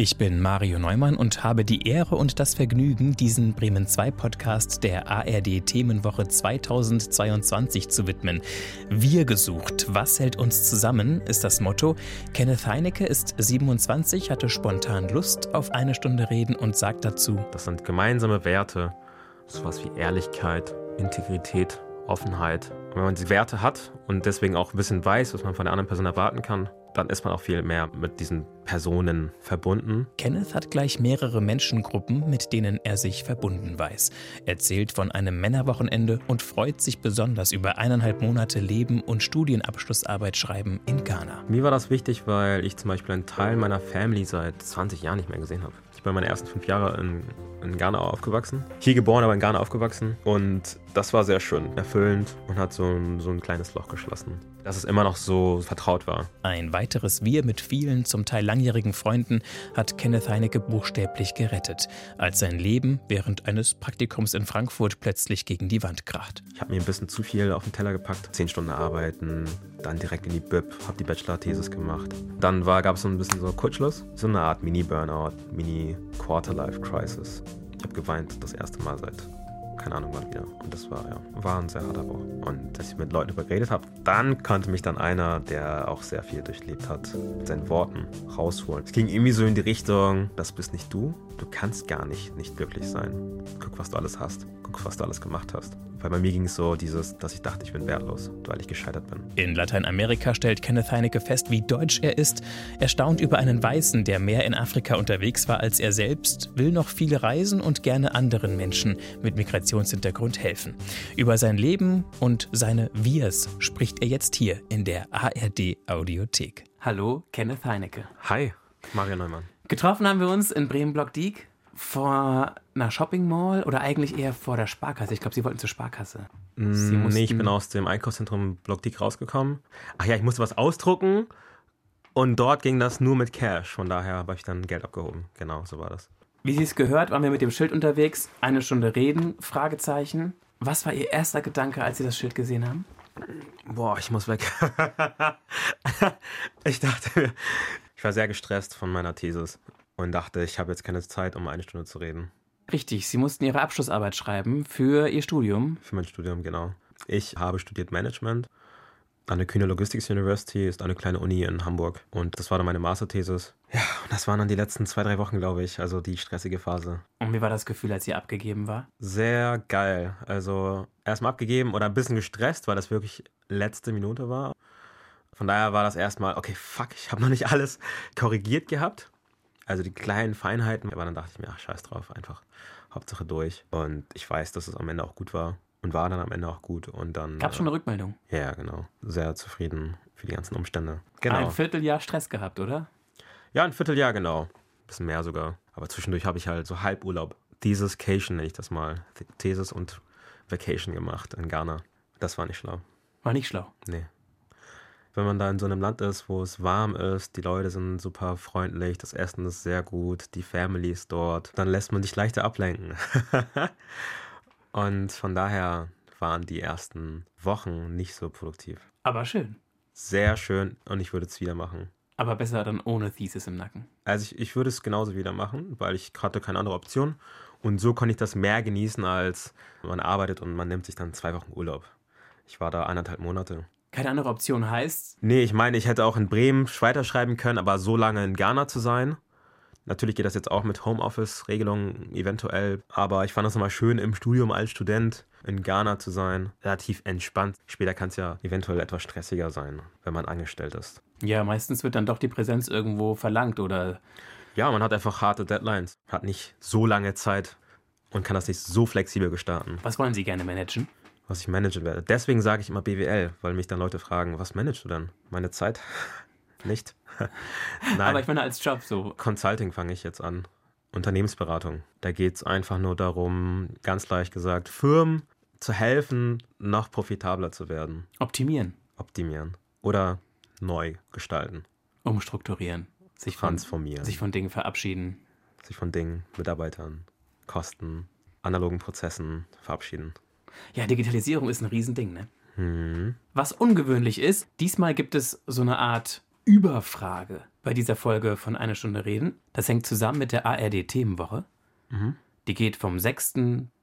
Ich bin Mario Neumann und habe die Ehre und das Vergnügen, diesen Bremen 2 Podcast der ARD Themenwoche 2022 zu widmen. Wir gesucht, was hält uns zusammen, ist das Motto. Kenneth Heinecke ist 27, hatte spontan Lust auf eine Stunde reden und sagt dazu: Das sind gemeinsame Werte, sowas wie Ehrlichkeit, Integrität, Offenheit. Und wenn man diese Werte hat und deswegen auch ein bisschen weiß, was man von der anderen Person erwarten kann, dann ist man auch viel mehr mit diesen Personen verbunden. Kenneth hat gleich mehrere Menschengruppen, mit denen er sich verbunden weiß. Erzählt von einem Männerwochenende und freut sich besonders über eineinhalb Monate Leben und Studienabschlussarbeit schreiben in Ghana. Mir war das wichtig, weil ich zum Beispiel einen Teil meiner Family seit 20 Jahren nicht mehr gesehen habe. Ich bin meine ersten fünf Jahre in, in Ghana aufgewachsen. Hier geboren, aber in Ghana aufgewachsen. Und das war sehr schön, erfüllend und hat so ein, so ein kleines Loch geschlossen dass es immer noch so vertraut war. Ein weiteres Wir mit vielen, zum Teil langjährigen Freunden hat Kenneth Heinecke buchstäblich gerettet, als sein Leben während eines Praktikums in Frankfurt plötzlich gegen die Wand kracht. Ich habe mir ein bisschen zu viel auf den Teller gepackt. Zehn Stunden arbeiten, dann direkt in die BIP, habe die Bachelor-Thesis gemacht. Dann gab es so ein bisschen so Kurzschluss, so eine Art Mini-Burnout, Mini-Quarter-Life-Crisis. Ich habe geweint das erste Mal seit keine Ahnung wann wieder. Und das war ja, war ein sehr harter Woche. Und dass ich mit Leuten darüber geredet habe, dann konnte mich dann einer, der auch sehr viel durchlebt hat, mit seinen Worten rausholen. Es ging irgendwie so in die Richtung, das bist nicht du, du kannst gar nicht nicht glücklich sein. Guck, was du alles hast. Guck, was du alles gemacht hast. Weil bei mir ging es so dieses, dass ich dachte, ich bin wertlos, weil ich gescheitert bin. In Lateinamerika stellt Kenneth Heinecke fest, wie deutsch er ist. Er staunt über einen Weißen, der mehr in Afrika unterwegs war als er selbst, will noch viel reisen und gerne anderen Menschen mit Migrationshintergrund helfen. Über sein Leben und seine Wirs spricht er jetzt hier in der ARD Audiothek. Hallo, Kenneth Heinecke. Hi, Mario Neumann. Getroffen haben wir uns in Bremen-Block-Diek vor einer Shopping Mall oder eigentlich eher vor der Sparkasse? Ich glaube, Sie wollten zur Sparkasse. Sie mm, nee, ich bin aus dem Einkaufszentrum Blockdiek rausgekommen. Ach ja, ich musste was ausdrucken und dort ging das nur mit Cash. Von daher habe ich dann Geld abgehoben. Genau, so war das. Wie Sie es gehört, waren wir mit dem Schild unterwegs. Eine Stunde reden, Fragezeichen. Was war Ihr erster Gedanke, als Sie das Schild gesehen haben? Boah, ich muss weg. ich dachte, ich war sehr gestresst von meiner Thesis und dachte, ich habe jetzt keine Zeit, um eine Stunde zu reden. Richtig, Sie mussten Ihre Abschlussarbeit schreiben für Ihr Studium. Für mein Studium, genau. Ich habe studiert Management an der Kühne Logistics University, ist eine kleine Uni in Hamburg. Und das war dann meine Masterthesis. Ja, und das waren dann die letzten zwei, drei Wochen, glaube ich, also die stressige Phase. Und wie war das Gefühl, als sie abgegeben war? Sehr geil. Also erstmal abgegeben oder ein bisschen gestresst, weil das wirklich letzte Minute war. Von daher war das erstmal, okay, fuck, ich habe noch nicht alles korrigiert gehabt. Also die kleinen Feinheiten, aber dann dachte ich mir, ach, scheiß drauf, einfach Hauptsache durch. Und ich weiß, dass es am Ende auch gut war und war dann am Ende auch gut. Und dann. Gab äh, schon eine Rückmeldung? Ja, genau. Sehr zufrieden für die ganzen Umstände. Genau. Ein Vierteljahr Stress gehabt, oder? Ja, ein Vierteljahr, genau. Ein bisschen mehr sogar. Aber zwischendurch habe ich halt so Halburlaub. Dieses Cation nenne ich das mal. Thesis und Vacation gemacht in Ghana. Das war nicht schlau. War nicht schlau? Nee wenn man da in so einem Land ist, wo es warm ist, die Leute sind super freundlich, das Essen ist sehr gut, die Family ist dort, dann lässt man sich leichter ablenken. und von daher waren die ersten Wochen nicht so produktiv. Aber schön. Sehr schön und ich würde es wieder machen. Aber besser dann ohne Thesis im Nacken. Also ich, ich würde es genauso wieder machen, weil ich hatte keine andere Option. Und so konnte ich das mehr genießen, als man arbeitet und man nimmt sich dann zwei Wochen Urlaub. Ich war da eineinhalb Monate keine andere Option heißt? Nee, ich meine, ich hätte auch in Bremen weiterschreiben können, aber so lange in Ghana zu sein. Natürlich geht das jetzt auch mit Homeoffice-Regelungen eventuell, aber ich fand es nochmal schön, im Studium als Student in Ghana zu sein. Relativ entspannt. Später kann es ja eventuell etwas stressiger sein, wenn man angestellt ist. Ja, meistens wird dann doch die Präsenz irgendwo verlangt oder. Ja, man hat einfach harte Deadlines, hat nicht so lange Zeit und kann das nicht so flexibel gestalten. Was wollen Sie gerne managen? was ich managen werde. Deswegen sage ich immer BWL, weil mich dann Leute fragen, was managst du dann? Meine Zeit? Nicht? Nein. Aber ich meine als Job so. Consulting fange ich jetzt an. Unternehmensberatung. Da geht es einfach nur darum, ganz leicht gesagt, Firmen zu helfen, noch profitabler zu werden. Optimieren. Optimieren. Oder neu gestalten. Umstrukturieren. Sich transformieren. Von, sich von Dingen verabschieden. Sich von Dingen, Mitarbeitern, Kosten, analogen Prozessen verabschieden. Ja, Digitalisierung ist ein Riesending, ne? Mhm. Was ungewöhnlich ist, diesmal gibt es so eine Art Überfrage bei dieser Folge von Eine Stunde reden. Das hängt zusammen mit der ARD-Themenwoche. Mhm. Die geht vom 6.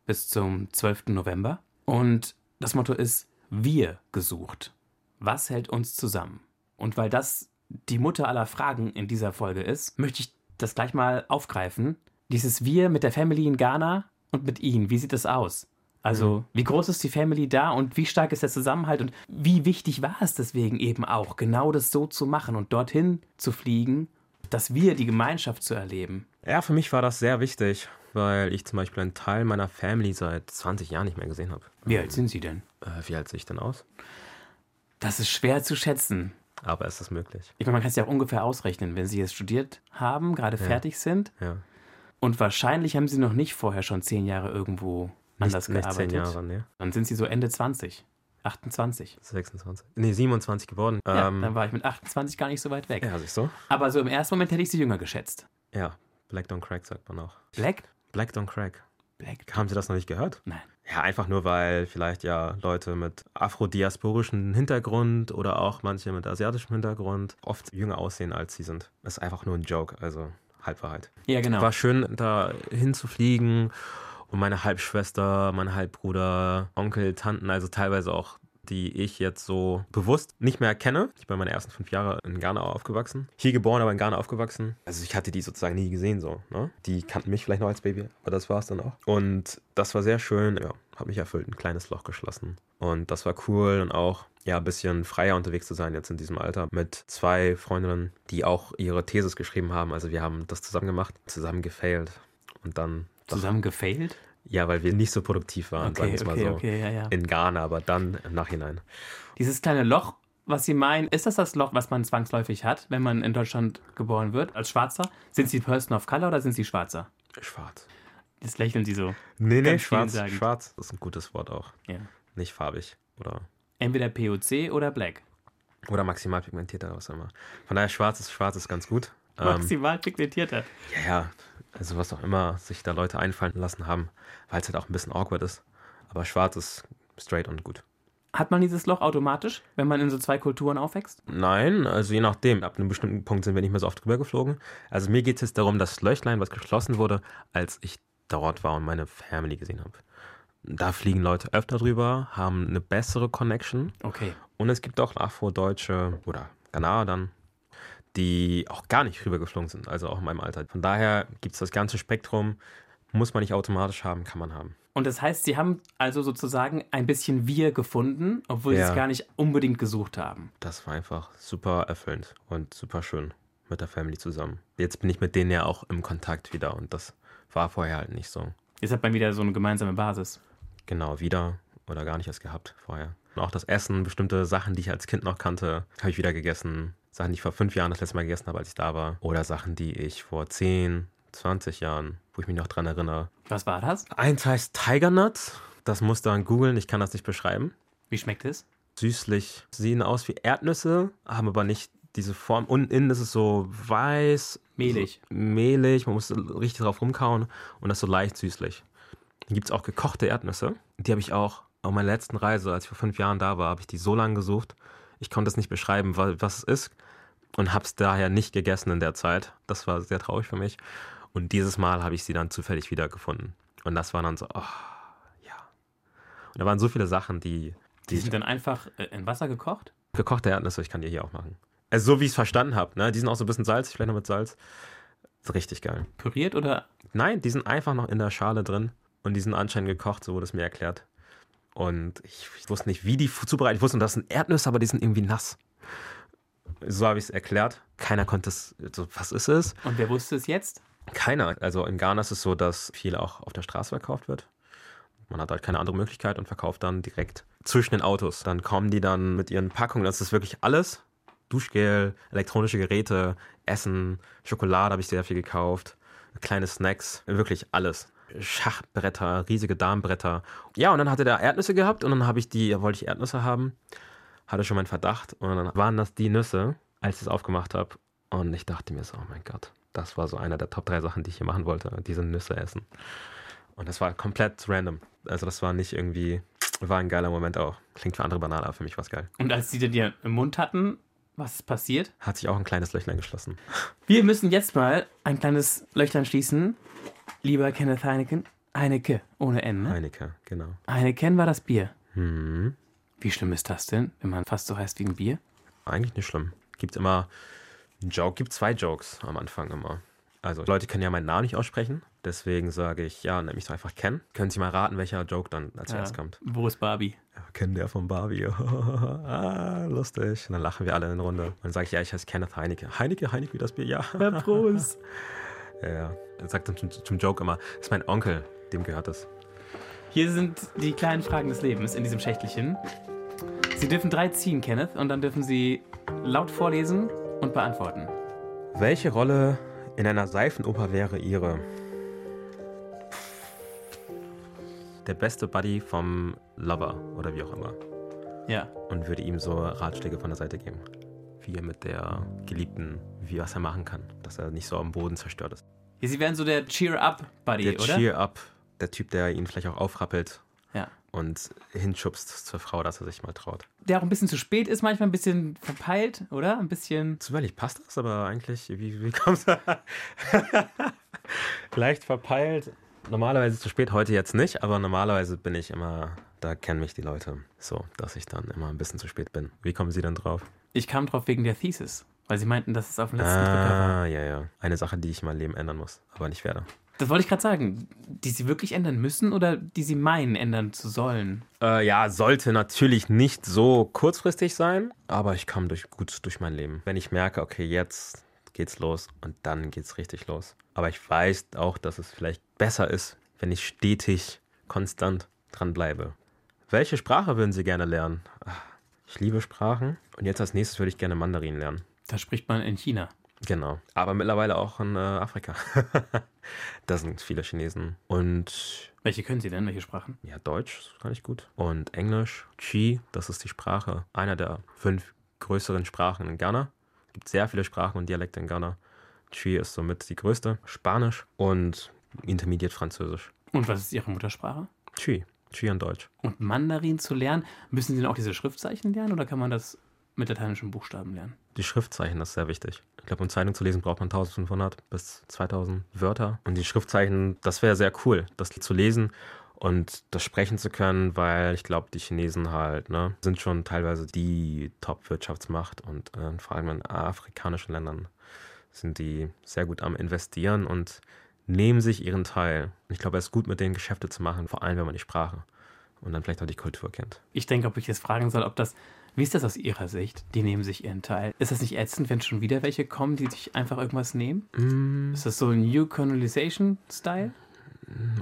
bis zum 12. November. Und das Motto ist Wir gesucht. Was hält uns zusammen? Und weil das die Mutter aller Fragen in dieser Folge ist, möchte ich das gleich mal aufgreifen. Dieses Wir mit der Family in Ghana und mit Ihnen, wie sieht das aus? Also, wie groß ist die Family da und wie stark ist der Zusammenhalt und wie wichtig war es deswegen eben auch, genau das so zu machen und dorthin zu fliegen, dass wir die Gemeinschaft zu erleben? Ja, für mich war das sehr wichtig, weil ich zum Beispiel einen Teil meiner Family seit 20 Jahren nicht mehr gesehen habe. Wie alt sind Sie denn? Äh, wie alt sehe ich denn aus? Das ist schwer zu schätzen. Aber ist das möglich? Ich meine, man kann es ja auch ungefähr ausrechnen, wenn Sie jetzt studiert haben, gerade fertig sind. Ja. Und wahrscheinlich haben Sie noch nicht vorher schon zehn Jahre irgendwo anders nicht, nicht gearbeitet. zehn Jahre, ne? Dann sind Sie so Ende 20, 28. 26. Nee, 27 geworden. Ja, ähm, dann war ich mit 28 gar nicht so weit weg. ja, siehst du? Aber so im ersten Moment hätte ich Sie jünger geschätzt. Ja, Black Don't Crack sagt man auch. Black? Black Don't Crack. Black? Haben Sie das noch nicht gehört? Nein. Ja, einfach nur, weil vielleicht ja Leute mit afrodiasporischem Hintergrund oder auch manche mit asiatischem Hintergrund oft jünger aussehen, als sie sind. Das ist einfach nur ein Joke, also Halbwahrheit. Ja, genau. War schön, da hinzufliegen und meine Halbschwester, mein Halbbruder, Onkel, Tanten, also teilweise auch die ich jetzt so bewusst nicht mehr kenne. Ich bin meine ersten fünf Jahre in Ghana aufgewachsen. Hier geboren, aber in Ghana aufgewachsen. Also ich hatte die sozusagen nie gesehen so. Ne? Die kannten mich vielleicht noch als Baby, aber das war es dann auch. Und das war sehr schön. Ja, hat mich erfüllt, ein kleines Loch geschlossen. Und das war cool und auch ja, ein bisschen freier unterwegs zu sein jetzt in diesem Alter mit zwei Freundinnen, die auch ihre Thesis geschrieben haben. Also wir haben das zusammen gemacht, zusammen gefailt und dann Zusammen gefailt? ja, weil wir nicht so produktiv waren, sagen Okay, wir es mal okay, so. okay, ja, ja. In Ghana, aber dann im Nachhinein. Dieses kleine Loch, was Sie meinen, ist das das Loch, was man zwangsläufig hat, wenn man in Deutschland geboren wird, als Schwarzer? Sind Sie Person of Color oder sind Sie Schwarzer? Schwarz. Jetzt lächeln Sie so. Nee, nee, schwarz. Schwarz ist ein gutes Wort auch. Ja. Nicht farbig oder, Entweder POC oder Black. oder maximal pigmentiert oder was auch immer. Von daher schwarz ist schwarz ist ganz gut. Ähm, Maximal pigmentierter. ja, ja, also was auch immer sich da Leute einfallen lassen haben, weil es halt auch ein bisschen awkward ist. Aber schwarz ist straight und gut. Hat man dieses Loch automatisch, wenn man in so zwei Kulturen aufwächst? Nein, also je nachdem. Ab einem bestimmten Punkt sind wir nicht mehr so oft drüber geflogen. Also mir geht es jetzt darum, das Löchlein, was geschlossen wurde, als ich dort war und meine Family gesehen habe. Da fliegen Leute öfter drüber, haben eine bessere Connection. Okay. Und es gibt auch Afro-Deutsche oder Ghanaer dann, die auch gar nicht rübergeflogen sind, also auch in meinem Alter. Von daher gibt es das ganze Spektrum. Muss man nicht automatisch haben, kann man haben. Und das heißt, Sie haben also sozusagen ein bisschen Wir gefunden, obwohl Sie Ja. es gar nicht unbedingt gesucht haben. Das war einfach super erfüllend und super schön mit der Family zusammen. Jetzt bin ich mit denen ja auch im Kontakt wieder und das war vorher halt nicht so. Jetzt hat man wieder so eine gemeinsame Basis. Genau, wieder oder gar nicht erst gehabt vorher. Und auch das Essen, bestimmte Sachen, die ich als Kind noch kannte, habe ich wieder gegessen. Sachen, die ich vor fünf Jahren das letzte Mal gegessen habe, als ich da war. Oder Sachen, die ich vor 10, 20 Jahren, wo ich mich noch dran erinnere. Was war das? Eins heißt Tiger Nuts. Das muss dann googeln, ich kann das nicht beschreiben. Wie schmeckt es? Süßlich. Sehen aus wie Erdnüsse, haben aber nicht diese Form. Und innen ist es so weiß. Mehlig. So mehlig. Man muss richtig drauf rumkauen. Und das ist so leicht süßlich. Dann gibt es auch gekochte Erdnüsse. Die habe ich auch auf meiner letzten Reise, als ich vor fünf Jahren da war, habe ich die so lange gesucht. Ich konnte es nicht beschreiben, wa- was es ist. Und habe es daher nicht gegessen in der Zeit. Das war sehr traurig für mich. Und dieses Mal habe ich sie dann zufällig wiedergefunden. Und das war dann so, oh, ja. Und da waren so viele Sachen, die, Die sind dann einfach äh, in Wasser gekocht? Gekochte Erdnüsse, ich kann die hier auch machen. Also so wie ich es verstanden habe, ne? Die sind auch so ein bisschen salzig, vielleicht noch mit Salz. Richtig geil. Püriert oder? Nein, die sind einfach noch in der Schale drin und die sind anscheinend gekocht, so wurde es mir erklärt. Und ich, ich wusste nicht, wie die zubereitet. Ich wusste, das sind Erdnüsse, aber die sind irgendwie nass. So habe ich es erklärt. Keiner konnte es, so, was ist es? Und wer wusste es jetzt? Keiner. Also in Ghana ist es so, dass viel auch auf der Straße verkauft wird. Man hat halt keine andere Möglichkeit und verkauft dann direkt zwischen den Autos. Dann kommen die dann mit ihren Packungen. Das ist wirklich alles. Duschgel, elektronische Geräte, Essen, Schokolade habe ich sehr viel gekauft, kleine Snacks, wirklich alles. Schachbretter, riesige Darmbretter. Ja, und dann hatte der Erdnüsse gehabt und dann habe ich die, wollte ich Erdnüsse haben, hatte schon meinen Verdacht und dann waren das die Nüsse, als ich es aufgemacht habe. Und ich dachte mir so, oh mein Gott, das war so einer der Top 3 Sachen, die ich hier machen wollte, diese Nüsse essen. Und das war komplett random. Also das war nicht irgendwie, war ein geiler Moment auch. Klingt für andere banal, aber für mich war es geil. Und als die dir im Mund hatten, Was ist passiert? Hat sich auch ein kleines Löchlein geschlossen. Wir müssen jetzt mal ein kleines Löchlein schließen. Lieber Kenneth Heineken. Heineke, ohne N, ne? Heineke, genau. Heineken war das Bier. Mhm. Wie schlimm ist das denn, wenn man fast so heißt wie ein Bier? Eigentlich nicht schlimm. Gibt immer einen Joke, gibt zwei Jokes am Anfang immer. Also Leute können ja meinen Namen nicht aussprechen, deswegen sage ich, ja, nenn mich doch einfach Ken. Können Sie mal raten, welcher Joke dann als Ja. erstes kommt? Wo ist Barbie? Ja, Ken, der von Barbie. ah, lustig. Und dann lachen wir alle in Runde. Und dann sage ich, ja, ich heiße Kenneth Heineke. Heineke, Heineke wie das Bier, ja. Herr Prost. ja, ja. Er sagt dann zum, zum Joke immer, das ist mein Onkel, dem gehört das. Hier sind die kleinen Fragen des Lebens in diesem Schächtelchen. Sie dürfen drei ziehen, Kenneth, und dann dürfen Sie laut vorlesen und beantworten. Welche Rolle in einer Seifenoper wäre Ihre? Der beste Buddy vom Lover oder wie auch immer. Ja. Und würde ihm so Ratschläge von der Seite geben. Wie er mit der Geliebten, wie was er machen kann. Dass er nicht so am Boden zerstört ist. ja Sie wären so der Cheer-Up-Buddy, Der oder? Cheer-up, der Typ, der ihn vielleicht auch aufrappelt Ja. und hinschubst zur Frau, dass er sich mal traut. Der auch ein bisschen zu spät ist, manchmal ein bisschen verpeilt, oder? Ein bisschen. Zufällig passt das, aber eigentlich, wie, wie kommst du? Leicht verpeilt. Normalerweise zu spät, heute jetzt nicht, aber normalerweise bin ich immer, da kennen mich die Leute so, dass ich dann immer ein bisschen zu spät bin. Wie kommen Sie dann drauf? Ich kam drauf wegen der Thesis, weil Sie meinten, dass es auf dem letzten Drücker war. Ah, ja, ja. Eine Sache, die ich in meinem Leben ändern muss, aber nicht werde. Das wollte ich gerade sagen. Die Sie wirklich ändern müssen oder die Sie meinen, ändern zu sollen? Äh, ja, sollte natürlich nicht so kurzfristig sein, aber ich komme durch, gut durch mein Leben. Wenn ich merke, okay, jetzt geht's los und dann geht's richtig los. Aber ich weiß auch, dass es vielleicht besser ist, wenn ich stetig, konstant dranbleibe. Welche Sprache würden Sie gerne lernen? Ach, Ich liebe Sprachen und jetzt als nächstes würde ich gerne Mandarin lernen. Da spricht man in China. Genau. Aber mittlerweile auch in äh, Afrika. da sind viele Chinesen. Und Welche können Sie denn? Welche Sprachen? ja, Deutsch kann ich gut. Und Englisch, Chi, das ist die Sprache, einer der fünf größeren Sprachen in Ghana. Es gibt sehr viele Sprachen und Dialekte in Ghana. Chi ist somit die größte. Spanisch und Intermediate Französisch. Und was ist Ihre Muttersprache? Chi, Chi und Deutsch. Und Mandarin zu lernen, müssen Sie denn auch diese Schriftzeichen lernen oder kann man das mit lateinischen Buchstaben lernen? Die Schriftzeichen, das ist sehr wichtig. Ich glaube, um Zeitung zu lesen, braucht man 1500 bis 2000 Wörter. Und die Schriftzeichen, das wäre sehr cool, das zu lesen und das sprechen zu können, weil ich glaube, die Chinesen halt, ne, sind schon teilweise die Top-Wirtschaftsmacht und äh, vor allem in afrikanischen Ländern sind die sehr gut am Investieren und nehmen sich ihren Teil. Und ich glaube, es ist gut, mit denen Geschäfte zu machen, vor allem, wenn man die Sprache und dann vielleicht auch die Kultur kennt. Ich denke, ob ich jetzt fragen soll, ob das. Wie ist das aus Ihrer Sicht? Die nehmen sich ihren Teil. Ist das nicht ätzend, wenn schon wieder welche kommen, die sich einfach irgendwas nehmen? Mm. Ist das so ein New Colonization-Style?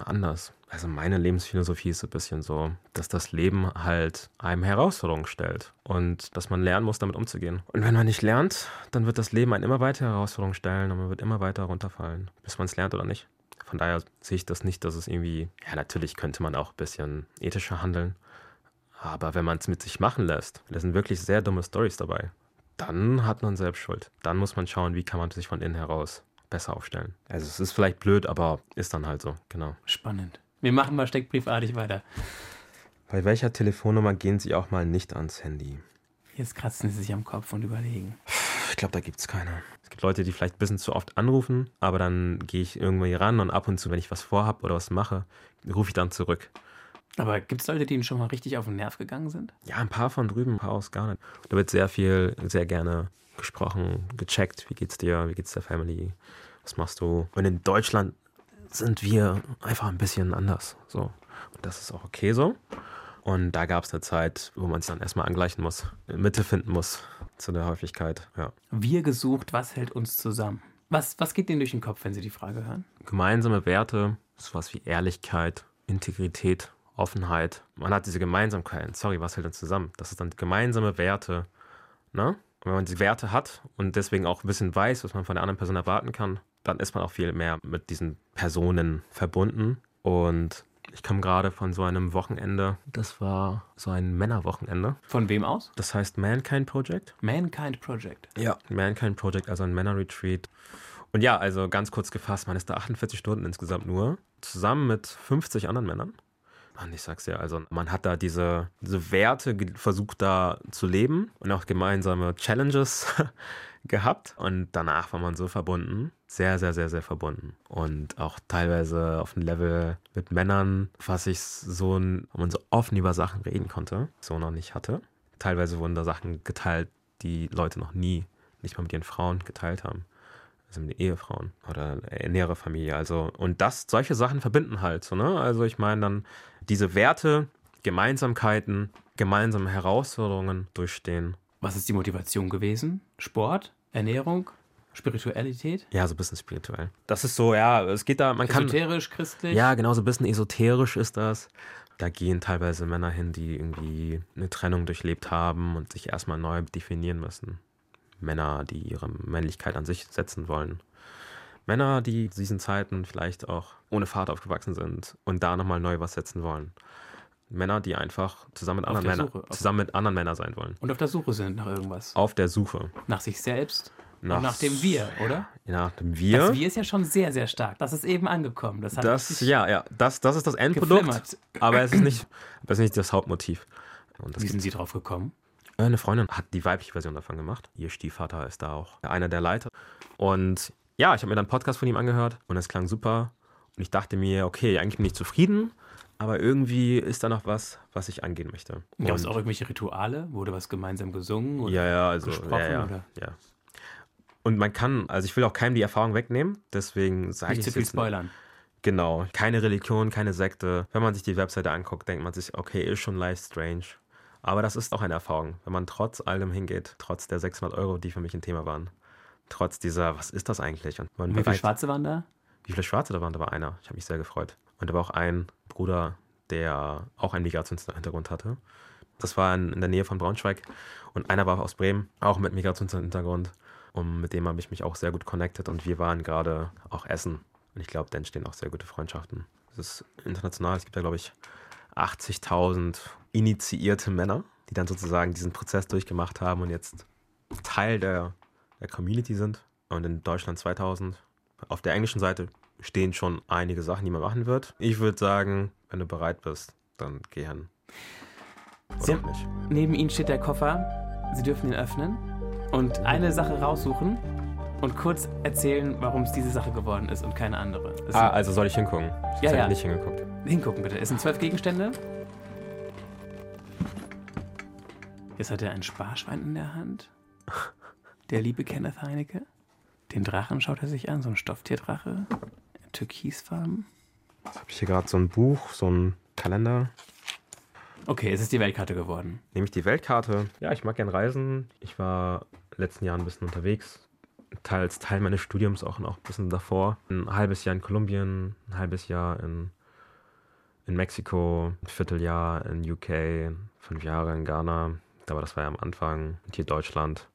anders. Also meine Lebensphilosophie ist so ein bisschen so, dass das Leben halt einem Herausforderungen stellt und dass man lernen muss, damit umzugehen. Und wenn man nicht lernt, dann wird das Leben einen immer weiter Herausforderungen stellen und man wird immer weiter runterfallen, bis man es lernt oder nicht. Von daher sehe ich das nicht, dass es irgendwie, ja natürlich könnte man auch ein bisschen ethischer handeln, aber wenn man es mit sich machen lässt, da sind wirklich sehr dumme Stories dabei, dann hat man selbst Schuld. Dann muss man schauen, wie kann man sich von innen heraus besser aufstellen. Also es ist vielleicht blöd, aber ist dann halt so, genau. Spannend. Wir machen mal steckbriefartig weiter. Bei welcher Telefonnummer gehen Sie auch mal nicht ans Handy? Jetzt kratzen Sie sich am Kopf und überlegen. Ich glaube, da gibt es keine. Es gibt Leute, die vielleicht ein bisschen zu oft anrufen, aber dann gehe ich irgendwie ran und ab und zu, wenn ich was vorhab oder was mache, rufe ich dann zurück. Aber gibt es Leute, die Ihnen schon mal richtig auf den Nerv gegangen sind? Ja, ein paar von drüben, ein paar aus gar nicht. Da wird sehr viel, sehr gerne gesprochen, gecheckt. Wie geht's dir? Wie geht's der Family? Was machst du? Und in Deutschland sind wir einfach ein bisschen anders. So. Und das ist auch okay so. Und da gab es eine Zeit, wo man es dann erstmal angleichen muss, Mitte finden muss zu der Häufigkeit. Ja. Wir gesucht, was hält uns zusammen? Was, was geht Ihnen durch den Kopf, wenn Sie die Frage hören? Gemeinsame Werte, sowas wie Ehrlichkeit, Integrität, Offenheit. Man hat diese Gemeinsamkeiten. Sorry, was hält uns zusammen? Das ist dann gemeinsame Werte. Ne? Und wenn man die Werte hat und deswegen auch ein bisschen weiß, was man von der anderen Person erwarten kann, dann ist man auch viel mehr mit diesen Personen verbunden. Und ich komme gerade von so einem Wochenende. Das war so ein Männerwochenende. Von wem aus? Das heißt Mankind Project. Mankind Project. Ja. Mankind Project, also ein Männerretreat. Und ja, also ganz kurz gefasst, man ist da 48 Stunden insgesamt nur, zusammen mit 50 anderen Männern. Mann, ich sag's ja, also man hat da diese, diese Werte versucht da zu leben und auch gemeinsame Challenges gehabt. Und danach war man so verbunden, sehr, sehr, sehr, sehr verbunden. Und auch teilweise auf einem Level mit Männern, was ich so, wo man so offen über Sachen reden konnte, so noch nicht hatte. Teilweise wurden da Sachen geteilt, die Leute noch nie, nicht mal mit ihren Frauen geteilt haben also mit Ehefrauen oder nähere Familie. Also, und das, solche Sachen verbinden halt so, ne? Also ich meine dann diese Werte, Gemeinsamkeiten, gemeinsame Herausforderungen durchstehen. Was ist die Motivation gewesen? Sport, Ernährung, Spiritualität? Ja, so ein bisschen spirituell. Das ist so, ja, es geht da, man kann. Esoterisch, christlich? Ja, genau, so ein bisschen esoterisch ist das. Da gehen teilweise Männer hin, die irgendwie eine Trennung durchlebt haben und sich erstmal neu definieren müssen. Männer, die ihre Männlichkeit an sich setzen wollen. Männer, die zu diesen Zeiten vielleicht auch ohne Vater aufgewachsen sind und da nochmal neu was setzen wollen. Männer, die einfach zusammen mit anderen Männern zusammen mit anderen Männern sein wollen. Und auf der Suche sind nach irgendwas. Auf der Suche. Nach sich selbst. Nach, nach dem Wir, oder? Nach dem Wir. Das Wir ist ja schon sehr, sehr stark. Das ist eben angekommen. Das, das ja, ja, das, das ist das Endprodukt. Geflimmert. Aber es ist nicht, das ist nicht das Hauptmotiv. Wie sind Sie drauf gekommen? Eine Freundin hat die weibliche Version davon gemacht. Ihr Stiefvater ist da auch einer der Leiter. Und ja, ich habe mir dann einen Podcast von ihm angehört und es klang super. Und ich dachte mir, okay, eigentlich bin ich zufrieden, aber irgendwie ist da noch was, was ich angehen möchte. Gab es auch irgendwelche Rituale? Wurde was gemeinsam gesungen oder ja, ja, also, gesprochen? Ja, ja, oder? ja. Und man kann, also ich will auch keinem die Erfahrung wegnehmen, deswegen sage ich. Nicht zu viel spoilern. Genau, keine Religion, keine Sekte. Wenn man sich die Webseite anguckt, denkt man sich, okay, ist schon leicht strange. Aber das ist auch eine Erfahrung, wenn man trotz allem hingeht, trotz der 600 Euro, die für mich ein Thema waren, trotz dieser, was ist das eigentlich? Und man wie viele Schwarze waren da? Wie viele Schwarze da waren? Da war einer. Ich habe mich sehr gefreut. Und da war auch ein Bruder, der auch einen Migrationshintergrund hatte. Das war in, in der Nähe von Braunschweig. Und einer war aus Bremen, auch mit Migrationshintergrund. Und mit dem habe ich mich auch sehr gut connected. Und wir waren gerade auch essen. Und ich glaube, da entstehen auch sehr gute Freundschaften. Es ist international. Es gibt da, glaube ich, 80.000 initiierte Männer, die dann sozusagen diesen Prozess durchgemacht haben und jetzt Teil der, der Community sind. Und in Deutschland 2000. Auf der englischen Seite stehen schon einige Sachen, die man machen wird. Ich würde sagen, wenn du bereit bist, dann geh hin. Sie, neben Ihnen steht der Koffer. Sie dürfen ihn öffnen und eine Sache raussuchen und kurz erzählen, warum es diese Sache geworden ist und keine andere. ah, also soll ich hingucken? Ich ja, ja. nicht hingeguckt. Hingucken bitte. Es sind zwölf Gegenstände. Jetzt hat er ein Sparschwein in der Hand. Der liebe Kenneth Heinecke. Den Drachen schaut er sich an, so ein Stofftierdrache. Türkisfarben. Jetzt habe ich hier gerade so ein Buch, so ein Kalender. Okay, es ist die Weltkarte geworden. Nehme ich die Weltkarte. Ja, ich mag gern reisen. Ich war letzten Jahr ein bisschen unterwegs teils Teil meines Studiums auch noch ein bisschen davor. Ein halbes Jahr in Kolumbien, ein halbes Jahr in, in Mexiko, ein Vierteljahr in UK, fünf Jahre in Ghana, aber das war ja am Anfang, und hier Deutschland.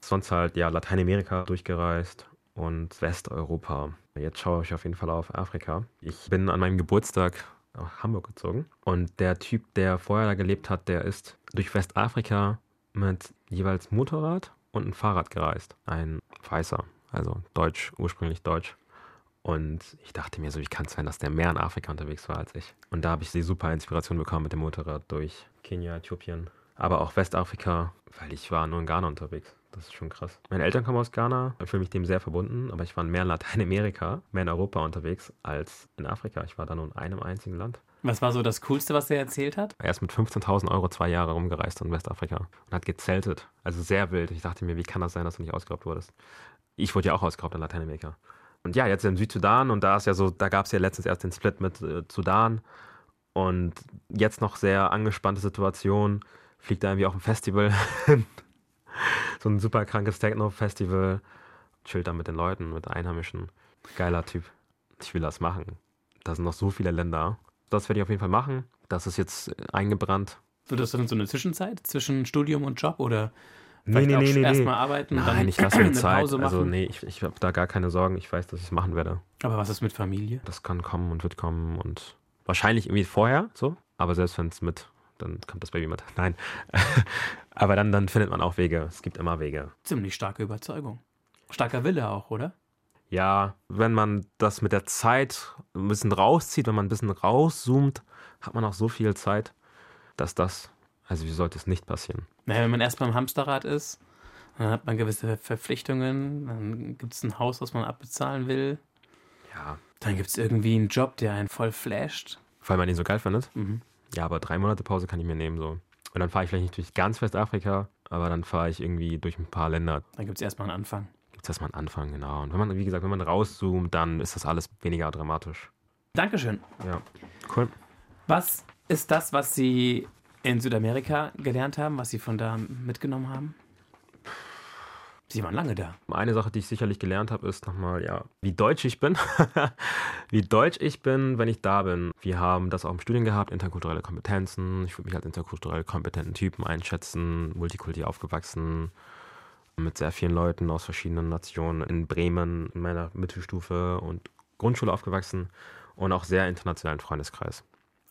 Sonst halt ja Lateinamerika durchgereist und Westeuropa. Jetzt schaue ich auf jeden Fall auf Afrika. Ich bin an meinem Geburtstag nach Hamburg gezogen und der Typ, der vorher da gelebt hat, der ist durch Westafrika mit jeweils Motorrad und ein Fahrrad gereist. Ein Weißer, also deutsch, ursprünglich deutsch. Und ich dachte mir so, wie kann es sein, dass der mehr in Afrika unterwegs war als ich? Und da habe ich die super Inspiration bekommen mit dem Motorrad durch Kenia, Äthiopien, aber auch Westafrika, weil ich war nur in Ghana unterwegs. Das ist schon krass. Meine Eltern kommen aus Ghana, ich fühle mich dem sehr verbunden, aber ich war mehr in Lateinamerika, mehr in Europa unterwegs als in Afrika. Ich war da nur in einem einzigen Land. Was war so das Coolste, was er erzählt hat? Er ist mit 15.000 Euro zwei Jahre rumgereist in Westafrika und hat gezeltet. Also sehr wild. Ich dachte mir, wie kann das sein, dass du nicht ausgeraubt wurdest? Ich wurde ja auch ausgeraubt in Lateinamerika. Und ja, jetzt im Südsudan und da ist ja so, da gab es ja letztens erst den Split mit äh, Sudan und jetzt noch sehr angespannte Situation. Fliegt da irgendwie auch ein Festival. so ein super krankes Techno-Festival. Chillt da mit den Leuten, mit Einheimischen. Geiler Typ. Ich will das machen. Da sind noch so viele Länder das werde ich auf jeden Fall machen. Das ist jetzt eingebrannt. Wird das dann so eine Zwischenzeit zwischen Studium und Job oder nee, nee, nee, nee, erstmal arbeiten? Nein, ich lasse mir Zeit. Pause also nee, ich, ich habe da gar keine Sorgen. Ich weiß, dass ich es machen werde. Aber was ist mit Familie? Das kann kommen und wird kommen und wahrscheinlich irgendwie vorher so. Aber selbst wenn es mit, dann kommt das Baby mit. Nein. Aber dann, dann findet man auch Wege. Es gibt immer Wege. Ziemlich starke Überzeugung. Starker Wille auch, oder? Ja, wenn man das mit der Zeit ein bisschen rauszieht, wenn man ein bisschen rauszoomt, hat man auch so viel Zeit, dass das, also wie sollte es nicht passieren? Naja, wenn man erst beim Hamsterrad ist, dann hat man gewisse Verpflichtungen, dann gibt es ein Haus, was man abbezahlen will. Ja. Dann gibt es irgendwie einen Job, der einen voll flasht. Weil man ihn so geil findet? Mhm. Ja, aber drei Monate Pause kann ich mir nehmen so. Und dann fahre ich vielleicht nicht durch ganz Westafrika, aber dann fahre ich irgendwie durch ein paar Länder. Dann gibt es erstmal einen Anfang. Gibt es erstmal einen Anfang, genau. Und wenn man, wie gesagt, wenn man rauszoomt, dann ist das alles weniger dramatisch. Dankeschön. Ja, cool. Was ist das, was Sie in Südamerika gelernt haben, was Sie von da mitgenommen haben? Sie waren lange da. Eine Sache, die ich sicherlich gelernt habe, ist nochmal, ja, wie deutsch ich bin. wie deutsch ich bin, wenn ich da bin. Wir haben das auch im Studium gehabt, interkulturelle Kompetenzen. Ich würde mich als interkulturell kompetenten Typen einschätzen, multikulti aufgewachsen, mit sehr vielen Leuten aus verschiedenen Nationen in Bremen, in meiner Mittelstufe und Grundschule aufgewachsen und auch sehr internationalen Freundeskreis.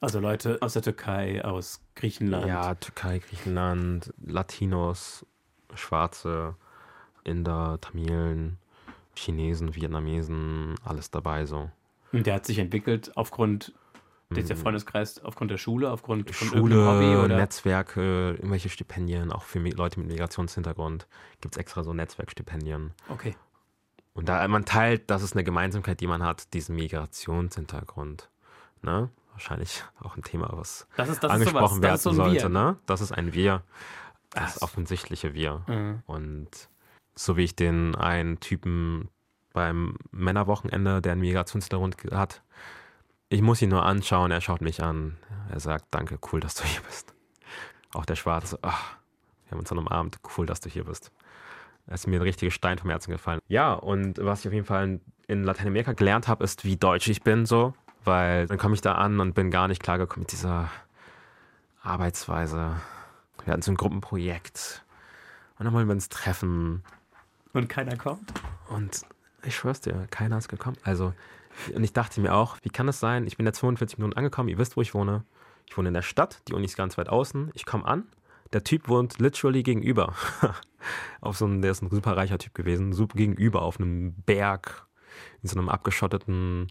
Also Leute aus der Türkei, aus Griechenland. Ja, Türkei, Griechenland, Latinos, Schwarze, Inder, Tamilen, Chinesen, Vietnamesen, alles dabei so. Und der hat sich entwickelt aufgrund dieser Mhm. Freundeskreis, aufgrund der Schule, aufgrund von Schule, Hobby oder? Netzwerke, irgendwelche Stipendien, auch für Leute mit Migrationshintergrund gibt es extra so Netzwerkstipendien. Okay. Und da man teilt, das ist eine Gemeinsamkeit, die man hat, diesen Migrationshintergrund. Ne? Wahrscheinlich auch ein Thema, was Das ist, das angesprochen werden Das so sollte. Wir. Ne? Das ist ein Wir, das Krass. offensichtliche Wir. Mhm. Und so wie ich den einen Typen beim Männerwochenende, der einen Migrationshintergrund hat, ich muss ihn nur anschauen, er schaut mich an. Er sagt, danke, cool, dass du hier bist. Auch der Schwarze, ach, wir haben uns dann umarmt, cool, dass du hier bist. Es ist mir ein richtiger Stein vom Herzen gefallen. Ja, und was ich auf jeden Fall in, in Lateinamerika gelernt habe, ist, wie deutsch ich bin, so. Weil dann komme ich da an und bin gar nicht klargekommen mit dieser Arbeitsweise. Wir hatten so ein Gruppenprojekt. Und dann wollen wir uns treffen. Und keiner kommt? Und ich schwör's dir, keiner ist gekommen. Also, und ich dachte mir auch, wie kann es sein? Ich bin da 42 Minuten angekommen, ihr wisst, wo ich wohne. Ich wohne in der Stadt, die Uni ist ganz weit außen. Ich komme an, der Typ wohnt literally gegenüber. auf so einem, der ist ein super reicher Typ gewesen, super gegenüber auf einem Berg, in so einem abgeschotteten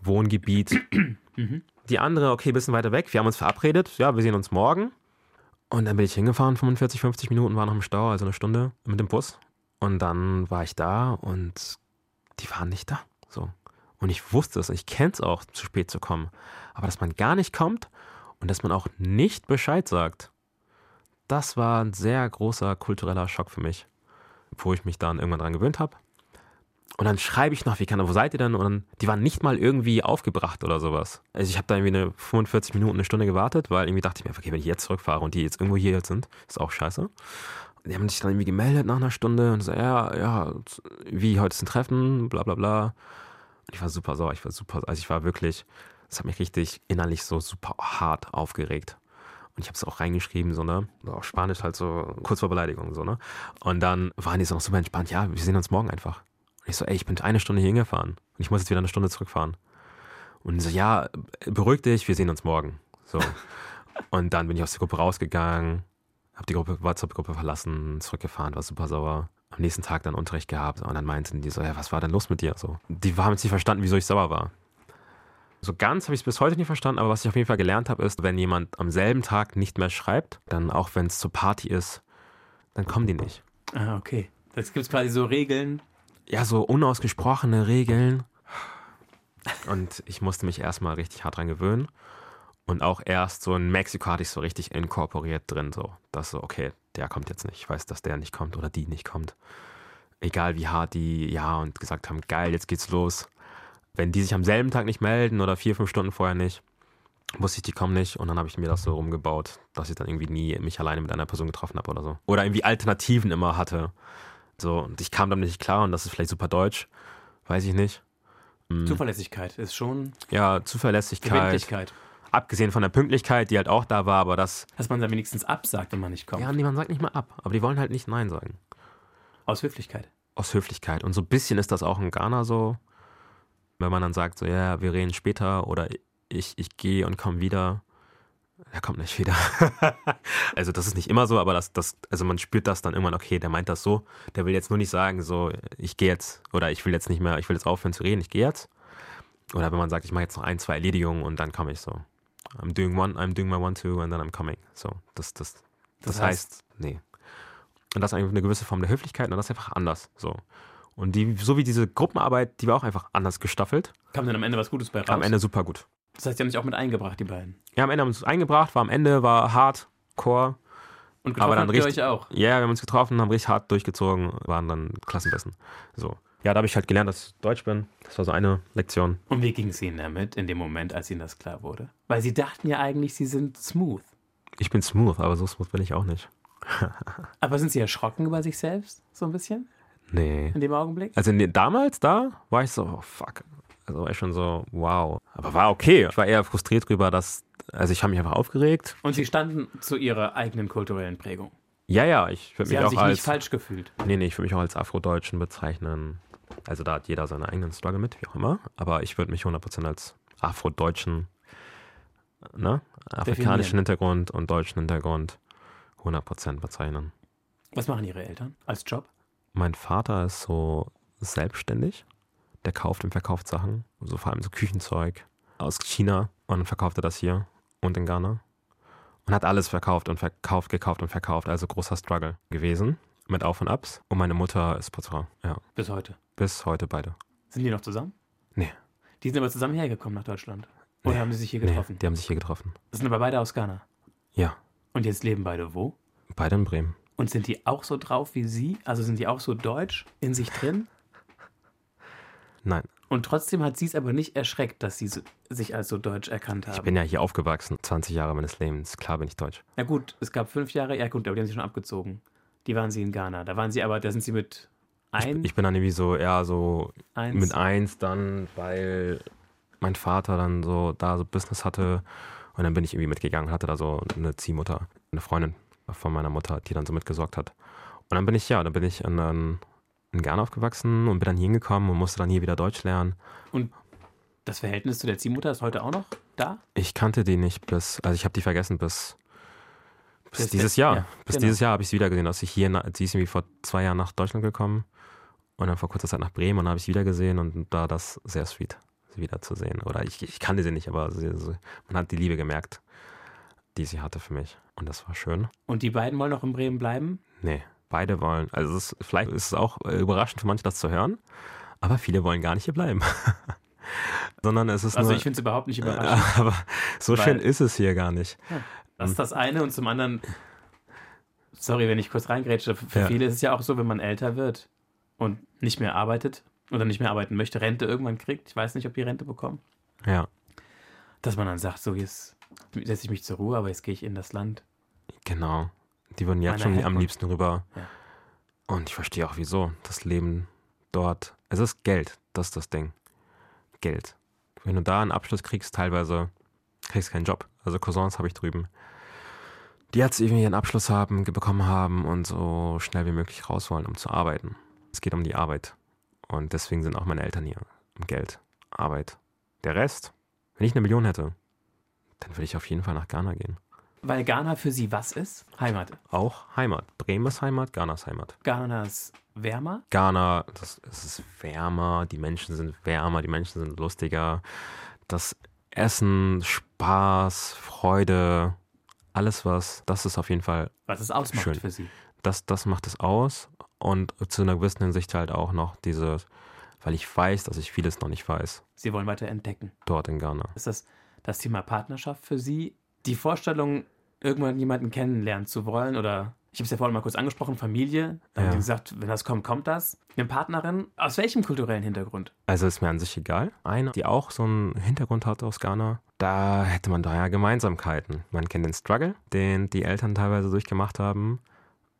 Wohngebiet. Die andere, okay, ein bisschen weiter weg. Wir haben uns verabredet, ja, wir sehen uns morgen. Und dann bin ich hingefahren, 45, 50 Minuten war noch im Stau, also eine Stunde mit dem Bus. Und dann war ich da und die waren nicht da. So. Und ich wusste es, ich kenne es auch, zu spät zu kommen. Aber dass man gar nicht kommt und dass man auch nicht Bescheid sagt, das war ein sehr großer kultureller Schock für mich, wo ich mich dann irgendwann dran gewöhnt habe. Und dann schreibe ich noch, wie kann, wo seid ihr denn? Und dann, die waren nicht mal irgendwie aufgebracht oder sowas. Also ich habe da irgendwie eine 45 Minuten, eine Stunde gewartet, weil irgendwie dachte ich mir, okay, wenn ich jetzt zurückfahre und die jetzt irgendwo hier sind, ist auch scheiße. Die haben sich dann irgendwie gemeldet nach einer Stunde und so, ja, ja, wie heute ist ein Treffen, bla bla bla. Und ich war super sauer, ich war super, also ich war wirklich, das hat mich richtig innerlich so super hart aufgeregt. Und ich habe es auch reingeschrieben, so, ne? Auf Spanisch halt so, kurz vor Beleidigung, so, ne? Und dann waren die so noch super entspannt, ja, wir sehen uns morgen einfach. Ich so, ey, ich bin eine Stunde hier hingefahren. Und ich muss jetzt wieder eine Stunde zurückfahren. Und so, ja, beruhig dich, wir sehen uns morgen. So. und dann bin ich aus der Gruppe rausgegangen, habe die Gruppe, WhatsApp-Gruppe verlassen, zurückgefahren, war super sauer. Am nächsten Tag dann Unterricht gehabt und dann meinten die so, ja, was war denn los mit dir? So. Die haben jetzt nicht verstanden, wieso ich sauer war. So ganz habe ich es bis heute nicht verstanden, aber was ich auf jeden Fall gelernt habe, ist, wenn jemand am selben Tag nicht mehr schreibt, dann auch wenn es zur Party ist, dann kommen die nicht. Ah, okay. Das gibt es quasi so Regeln. Ja, so unausgesprochene Regeln. Und ich musste mich erstmal richtig hart dran gewöhnen. Und auch erst so in Mexiko hatte ich so richtig inkorporiert drin, so, dass so, okay, der kommt jetzt nicht. Ich weiß, dass der nicht kommt oder die nicht kommt. Egal wie hart die ja und gesagt haben, geil, jetzt geht's los. Wenn die sich am selben Tag nicht melden oder vier, fünf Stunden vorher nicht, wusste ich, die kommen nicht. Und dann habe ich mir das so rumgebaut, dass ich dann irgendwie nie mich alleine mit einer Person getroffen habe oder so. Oder irgendwie Alternativen immer hatte. So, und ich kam damit nicht klar und das ist vielleicht super deutsch. Weiß ich nicht. Hm. Zuverlässigkeit ist schon Ja, Zuverlässigkeit. Verbindlichkeit. Abgesehen von der Pünktlichkeit, die halt auch da war, aber das. Dass man da wenigstens absagt, wenn man nicht kommt. Ja, niemand sagt nicht mal ab. Aber die wollen halt nicht Nein sagen. Aus Höflichkeit. Aus Höflichkeit. Und so ein bisschen ist das auch in Ghana so. Wenn man dann sagt, so, ja, wir reden später oder ich, ich gehe und komme wieder. Er kommt nicht wieder. also das ist nicht immer so, aber das, das, also man spürt das dann irgendwann, okay, der meint das so, der will jetzt nur nicht sagen, so, ich gehe jetzt oder ich will jetzt nicht mehr, ich will jetzt aufhören zu reden, ich gehe jetzt. Oder wenn man sagt, ich mache jetzt noch ein, zwei Erledigungen und dann komme ich so. I'm doing one, I'm doing my one, two and then I'm coming. So, das, das, das, das heißt, heißt, nee. Und das ist eigentlich eine gewisse Form der Höflichkeit und das ist einfach anders. So. Und die, so wie diese Gruppenarbeit, die war auch einfach anders gestaffelt. Kam dann am Ende was Gutes bei raus? Am Ende super gut. Das heißt, die haben sich auch mit eingebracht, die beiden. Ja, am Ende haben wir uns eingebracht, war am Ende, war Hardcore. Und getroffen aber dann richtig, euch auch? Ja, wir haben uns getroffen, haben richtig hart durchgezogen, waren dann Klassenbesten. So. Ja, da habe ich halt gelernt, dass ich Deutsch bin. Das war so eine Lektion. Und wie ging es Ihnen damit in dem Moment, als Ihnen das klar wurde? Weil Sie dachten ja eigentlich, Sie sind smooth. Ich bin smooth, aber so smooth bin ich auch nicht. aber sind Sie erschrocken über sich selbst, so ein bisschen? Nee. In dem Augenblick? Also in, damals, da war ich so, oh, fuck. Also war ich schon so, wow. Aber war okay. Ich war eher frustriert drüber, dass, also ich habe mich einfach aufgeregt. Und Sie standen zu Ihrer eigenen kulturellen Prägung? Ja, ja, ich würde mich haben auch sich als. nicht falsch gefühlt. Nee, nee, ich würde mich auch als Afrodeutschen bezeichnen. Also da hat jeder seinen eigenen Struggle mit, wie auch immer. Aber ich würde mich 100% als Afrodeutschen, ne? Afrikanischen Hintergrund und deutschen Hintergrund 100% bezeichnen. Was machen Ihre Eltern als Job? Mein Vater ist so selbstständig. Der kauft und verkauft Sachen, so vor allem so Küchenzeug aus China und dann verkauft er das hier und in Ghana. Und hat alles verkauft und verkauft, gekauft und verkauft. Also großer Struggle gewesen mit Auf und Abs. Und meine Mutter ist Putzfrau. Ja. Bis heute. Bis heute beide. Sind die noch zusammen? Nee. Die sind aber zusammen hergekommen nach Deutschland. Oder nee. haben sie sich hier getroffen? Nee, die haben sich hier getroffen. Das sind aber beide aus Ghana. Ja. Und jetzt leben beide wo? Beide in Bremen. Und sind die auch so drauf wie Sie? Also sind die auch so deutsch in sich drin? Nein. Und trotzdem hat sie es aber nicht erschreckt, dass sie sich als so deutsch erkannt haben. Ich bin ja hier aufgewachsen, 20 Jahre meines Lebens. Klar bin ich deutsch. Na gut, es gab fünf Jahre, ja gut, aber die haben sie schon abgezogen. Die waren sie in Ghana. Da waren sie aber, da sind sie mit ein. Ich, ich bin dann irgendwie so, ja, so eins. mit eins dann, weil mein Vater dann so da so Business hatte. Und dann bin ich irgendwie mitgegangen, hatte da so eine Ziehmutter, eine Freundin von meiner Mutter, die dann so mitgesorgt hat. Und dann bin ich, ja, dann bin ich in, in Ghana aufgewachsen und bin dann hier hingekommen und musste dann hier wieder Deutsch lernen. Und das Verhältnis zu der Ziehmutter ist heute auch noch da? Ich kannte die nicht bis, also ich habe die vergessen bis, bis dieses Jahr. Ja, bis genau. dieses Jahr habe ich sie wieder gesehen. Als ich hier, sie ist irgendwie vor zwei Jahren nach Deutschland gekommen und dann vor kurzer Zeit nach Bremen und dann habe ich sie wieder gesehen und da das sehr sweet, sie wieder zu sehen. Oder ich, ich kannte sie nicht, aber sie, man hat die Liebe gemerkt, die sie hatte für mich. Und das war schön. Und die beiden wollen noch in Bremen bleiben? Nee, beide wollen. Also ist, vielleicht ist es auch äh, überraschend für manche, das zu hören, aber viele wollen gar nicht hier bleiben. Sondern es ist Also nur, ich finde es überhaupt nicht überraschend. aber so schön ist es hier gar nicht. Ja, das ist das eine und zum anderen, sorry, wenn ich kurz reingrätsche, für ja. viele ist es ja auch so, wenn man älter wird und nicht mehr arbeitet oder nicht mehr arbeiten möchte, Rente irgendwann kriegt, ich weiß nicht, ob die Rente bekommen. Ja. Dass man dann sagt, so jetzt setze ich mich zur Ruhe, aber jetzt gehe ich in das Land. Genau. Die würden jetzt schon am liebsten rüber. Ja. Und ich verstehe auch wieso. Das Leben dort, es ist Geld, das ist das Ding. Geld. Wenn du da einen Abschluss kriegst, teilweise kriegst du keinen Job. Also Cousins habe ich drüben. Die jetzt irgendwie einen Abschluss haben, bekommen haben und so schnell wie möglich raus wollen, um zu arbeiten. Es geht um die Arbeit. Und deswegen sind auch meine Eltern hier. Um Geld. Arbeit. Der Rest, wenn ich eine Million hätte, dann würde ich auf jeden Fall nach Ghana gehen. Weil Ghana für Sie was ist? Heimat. Auch Heimat. Bremen ist Heimat, Ghana ist Heimat. Ghana ist wärmer? Ghana, das, es ist wärmer, die Menschen sind wärmer, die Menschen sind lustiger. Das Essen, Spaß, Freude, alles was, das ist auf jeden Fall. Was es ausmacht schön. für Sie. Das, das macht es aus. Und zu einer gewissen Hinsicht halt auch noch dieses, weil ich weiß, dass ich vieles noch nicht weiß. Sie wollen weiter entdecken. Dort in Ghana. Ist das das Thema Partnerschaft für Sie die Vorstellung, irgendwann jemanden kennenlernen zu wollen oder ich habe es ja vorhin mal kurz angesprochen, Familie. Dann ja. haben gesagt, wenn das kommt, kommt das. Eine Partnerin, aus welchem kulturellen Hintergrund? Also ist mir an sich egal. Eine, die auch so einen Hintergrund hat aus Ghana, da hätte man da ja Gemeinsamkeiten. Man kennt den Struggle, den die Eltern teilweise durchgemacht haben.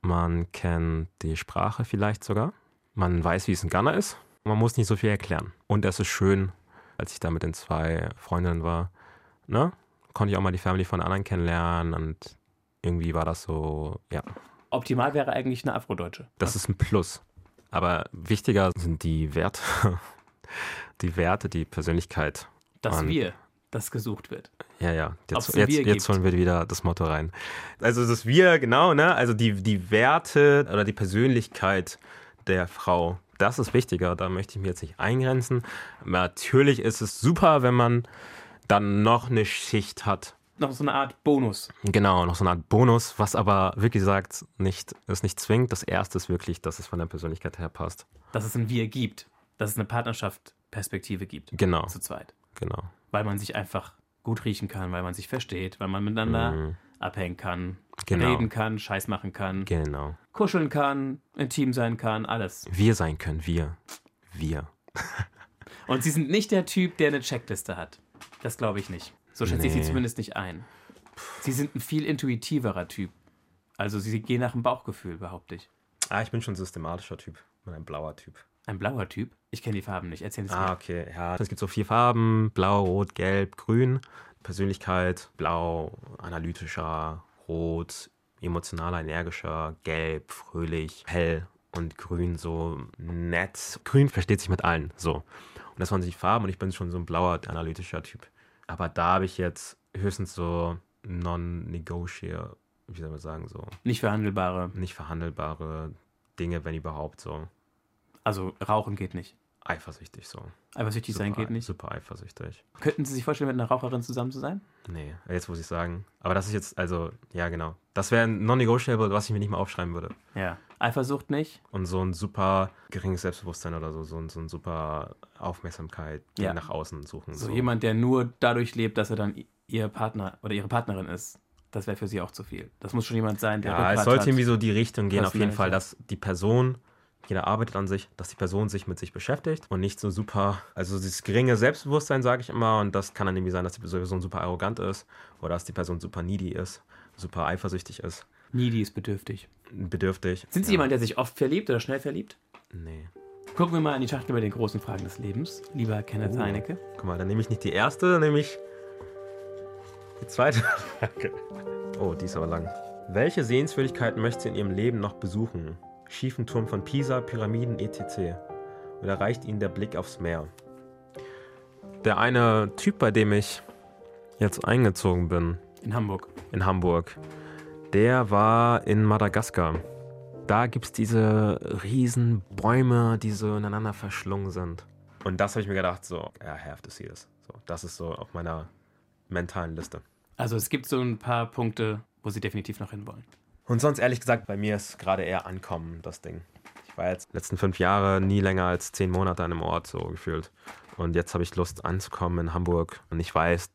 Man kennt die Sprache vielleicht sogar. Man weiß, wie es in Ghana ist. Man muss nicht so viel erklären. Und es ist schön, als ich da mit den zwei Freundinnen war, ne? Konnte ich auch mal die Family von anderen kennenlernen und irgendwie war das so, ja. Optimal wäre eigentlich eine Afrodeutsche. Das ist ein Plus. Aber wichtiger sind die Werte, die Werte, die Persönlichkeit. Das Wir. das gesucht wird. Ja, ja. Jetzt, jetzt, jetzt holen wir wieder das Motto rein. Also das Wir, genau, ne? Also die, die Werte oder die Persönlichkeit der Frau, das ist wichtiger. Da möchte ich mich jetzt nicht eingrenzen. Natürlich ist es super, wenn man dann noch eine Schicht hat. Noch so eine Art Bonus. Genau, noch so eine Art Bonus, was aber wirklich gesagt nicht, es nicht zwingt. Das erste ist wirklich, dass es von der Persönlichkeit her passt. Dass es ein Wir gibt. Dass es eine Partnerschaft-Perspektive gibt. Genau, Zu zweit. genau. Weil man sich einfach gut riechen kann, weil man sich versteht, weil man miteinander Mhm. abhängen kann, Genau. reden kann, Scheiß machen kann, Genau. kuscheln kann, intim sein kann, alles. Wir sein können, wir. Wir. Und sie sind nicht der Typ, der eine Checkliste hat. Das glaube ich nicht. So schätze ich sie Nee. zumindest nicht ein. Sie sind ein viel intuitiverer Typ. Also sie gehen nach dem Bauchgefühl, behaupte ich. Ah, ich bin schon ein systematischer Typ. Bin ein blauer Typ. Ein blauer Typ? Ich kenne die Farben nicht. Erzähl es Ah, mir. okay. Ja, es gibt so vier Farben: Blau, Rot, Gelb, Grün. Persönlichkeit: Blau, analytischer, Rot, emotionaler, energischer, Gelb, fröhlich, hell und Grün so nett. Grün versteht sich mit allen. So. Und das waren die Farben und ich bin schon so ein blauer, analytischer Typ. Aber da habe ich jetzt höchstens so non-negotiable, wie soll man sagen, so Nicht verhandelbare. nicht verhandelbare Dinge, wenn überhaupt so. Also rauchen geht nicht. Eifersüchtig so. Eifersüchtig sein geht nicht. Super eifersüchtig. Könnten Sie sich vorstellen, mit einer Raucherin zusammen zu sein? Nee, jetzt muss ich sagen. Aber das ist jetzt, also, ja, genau. Das wäre ein non-negotiable, was ich mir nicht mal aufschreiben würde. Ja. Eifersucht nicht? Und so ein super geringes Selbstbewusstsein oder so, so ein, so ein super Aufmerksamkeit die Ja. nach außen suchen. So jemand, der nur dadurch lebt, dass er dann ihr Partner oder ihre Partnerin ist. Das wäre für Sie auch zu viel. Das muss schon jemand sein, der Ja, Rückgrat es sollte hat. irgendwie so die Richtung gehen, auf jeden. Fall, dass die Person, jeder arbeitet an sich, dass die Person sich mit sich beschäftigt und nicht so super, also dieses geringe Selbstbewusstsein, sage ich immer, und das kann dann irgendwie sein, dass die Person super arrogant ist oder dass die Person super needy ist, super eifersüchtig ist, Needy ist bedürftig. bedürftig. Sind Sie ja. jemand, der sich oft verliebt oder schnell verliebt? Nee. Gucken wir mal in die Schachtel bei den großen Fragen des Lebens, lieber Kenneth Oh. Heinecke. Guck mal, dann nehme ich nicht die erste, dann nehme ich die zweite Frage. Oh, die ist aber lang. Welche Sehenswürdigkeiten möchte sie in ihrem Leben noch besuchen? Schiefen Turm von Pisa, Pyramiden, etc. Oder reicht ihnen der Blick aufs Meer? Der eine Typ, bei dem ich jetzt eingezogen bin, In Hamburg. in Hamburg, der war in Madagaskar. Da gibt es diese riesen Bäume, die so ineinander verschlungen sind. Und das habe ich mir gedacht, so, I have to see this. So, das ist so auf meiner mentalen Liste. Also es gibt so ein paar Punkte, wo Sie definitiv noch hinwollen. Und sonst ehrlich gesagt, bei mir ist gerade eher Ankommen das Ding. Ich war jetzt die letzten fünf Jahre nie länger als zehn Monate an einem Ort so gefühlt. Und jetzt habe ich Lust anzukommen in Hamburg. Und ich weiß,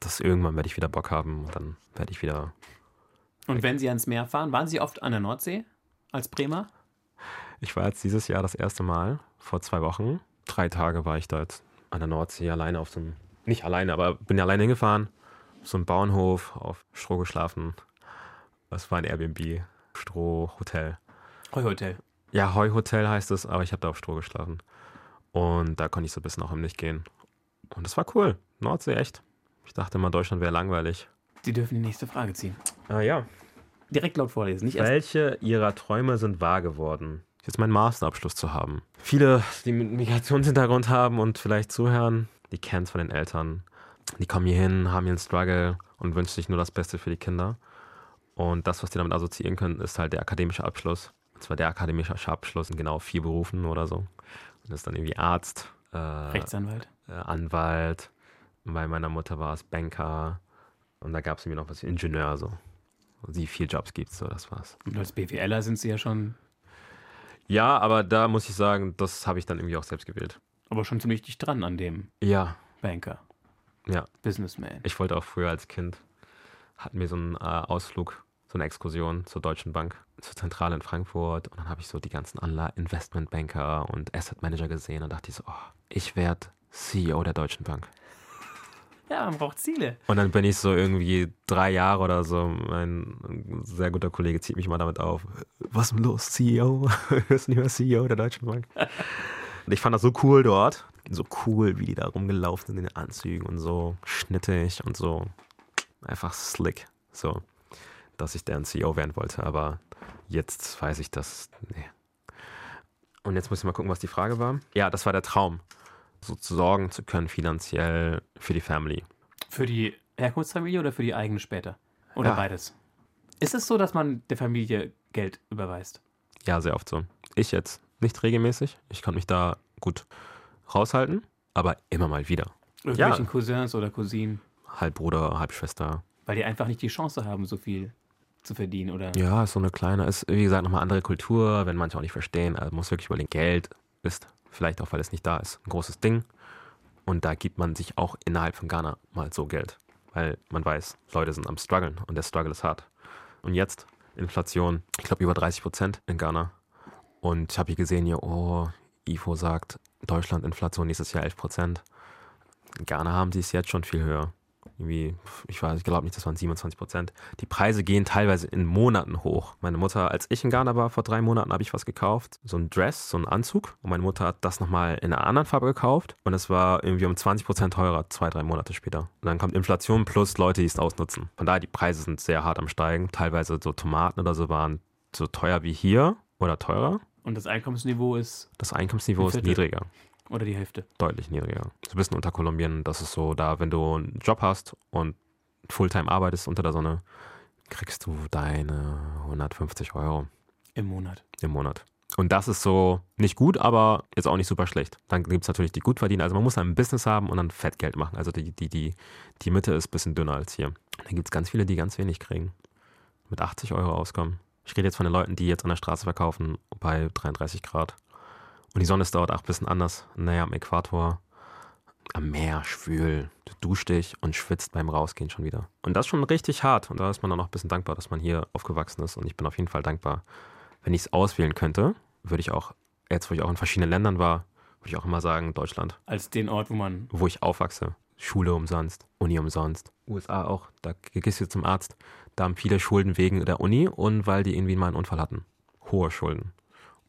dass irgendwann werde ich wieder Bock haben und dann werde ich wieder Und wenn Sie ans Meer fahren, waren Sie oft an der Nordsee als Bremer? Ich war jetzt dieses Jahr das erste Mal, vor zwei Wochen. Drei Tage war ich da jetzt an der Nordsee alleine auf so einem, nicht alleine, aber bin ja alleine hingefahren. Auf so einem Bauernhof, auf Stroh geschlafen. Das war ein Airbnb, Strohhotel. Heuhotel. Ja, Heuhotel heißt es, aber ich habe da auf Stroh geschlafen. Und da konnte ich so ein bisschen auch im Licht gehen. Und das war cool. Nordsee, echt. Ich dachte immer, Deutschland wäre langweilig. Sie dürfen die nächste Frage ziehen. Ah ja. Direkt laut vorlesen, nicht erst. Welche ihrer Träume sind wahr geworden? Jetzt meinen Masterabschluss zu haben. Viele, die mit Migrationshintergrund haben und vielleicht zuhören, die kennen es von den Eltern. Die kommen hier hin, haben ihren Struggle und wünschen sich nur das Beste für die Kinder. Und das, was die damit assoziieren können, ist halt der akademische Abschluss. Und zwar der akademische Abschluss in genau vier Berufen oder so. Und das ist dann irgendwie Arzt, äh, Rechtsanwalt. äh, Anwalt. Bei meiner Mutter war es Banker. Und da gab es irgendwie noch was wie Ingenieur so. Wie viel Jobs gibt es, so das war's. Und als BWLer sind Sie ja schon, Ja, aber da muss ich sagen, das habe ich dann irgendwie auch selbst gewählt. aber schon ziemlich dicht dran an dem Ja, Banker. Ja. Businessman. ich wollte auch früher als Kind, hatten wir so einen äh, Ausflug, so eine Exkursion zur Deutschen Bank, zur Zentrale in Frankfurt. Und dann habe ich so die ganzen Anla Investmentbanker und Asset Manager gesehen und dachte ich so, oh, ich werde CEO der Deutschen Bank. Ja, man braucht Ziele. Und dann bin ich so irgendwie drei Jahre oder so, mein sehr guter Kollege zieht mich mal damit auf. Was ist denn los, CEO? Hörst du nicht mehr CEO der Deutschen Bank? Und ich fand das so cool dort. So cool, wie die da rumgelaufen sind in den Anzügen und so schnittig und so einfach slick. So, dass ich deren CEO werden wollte. Aber jetzt weiß ich das. Nee. Und jetzt muss ich mal gucken, was die Frage war. Ja, das war der Traum. So zu sorgen zu können finanziell für die Family. Für die Herkunftsfamilie oder für die eigene später? Oder ja. beides? Ist es so, dass man der Familie Geld überweist? Ja, sehr oft so. Ich jetzt nicht regelmäßig. Ich konnte mich da gut raushalten, aber immer mal wieder. Irgendwelchen ja. Cousins oder Cousinen? Halbbruder, Halbschwester. Weil die einfach nicht die Chance haben, so viel zu verdienen, oder? Ja, ist so eine kleine, ist wie gesagt nochmal andere Kultur, wenn manche auch nicht verstehen. Also muss wirklich überlegen, Geld ist vielleicht auch, weil es nicht da ist, ein großes Ding. Und da gibt man sich auch innerhalb von Ghana mal so Geld, weil man weiß, Leute sind am struggeln und der Struggle ist hart. Und jetzt Inflation, ich glaube über 30 Prozent in Ghana. Und ich habe hier gesehen, hier, oh, IFO sagt, Deutschland Inflation nächstes Jahr 11 Prozent. In Ghana haben sie es jetzt schon viel höher irgendwie, ich weiß, ich glaube nicht, das waren 27 Prozent. Die Preise gehen teilweise in Monaten hoch. Meine Mutter, als ich in Ghana war, vor drei Monaten habe ich was gekauft. So ein Dress, so ein Anzug. Und meine Mutter hat das nochmal in einer anderen Farbe gekauft. Und es war irgendwie um 20 Prozent teurer, zwei, drei Monate später. Und dann kommt Inflation plus Leute, die es ausnutzen. Von daher, die Preise sind sehr hart am Steigen. Teilweise so Tomaten oder so waren so teuer wie hier oder teurer. Und das Einkommensniveau ist? Das Einkommensniveau ist niedriger. Oder die Hälfte? Deutlich niedriger. So ein bisschen unter Kolumbien, das ist so, da, wenn du einen Job hast und Fulltime arbeitest unter der Sonne, kriegst du deine 150 Euro. Im Monat. Im Monat. Und das ist so nicht gut, aber jetzt auch nicht super schlecht. Dann gibt es natürlich die Gutverdiener. Also man muss ein Business haben und dann Fettgeld machen. Also die, die, die, die Mitte ist ein bisschen dünner als hier. Dann gibt es ganz viele, die ganz wenig kriegen. Mit 80 Euro auskommen. Ich rede jetzt von den Leuten, die jetzt an der Straße verkaufen bei 33 Grad. Und die Sonne ist dort auch ein bisschen anders. Naja, am Äquator, am Meer, schwül. Du duschst dich und schwitzt beim Rausgehen schon wieder. Und das ist schon richtig hart. Und da ist man dann auch ein bisschen dankbar, dass man hier aufgewachsen ist. Und ich bin auf jeden Fall dankbar. Wenn ich es auswählen könnte, würde ich auch, jetzt wo ich auch in verschiedenen Ländern war, würde ich auch immer sagen, Deutschland. Als den Ort, wo man. Wo ich aufwachse. Schule umsonst, Uni umsonst. USA auch. Da gehst du zum Arzt. Da haben viele Schulden wegen der Uni und weil die irgendwie mal einen Unfall hatten. Hohe Schulden.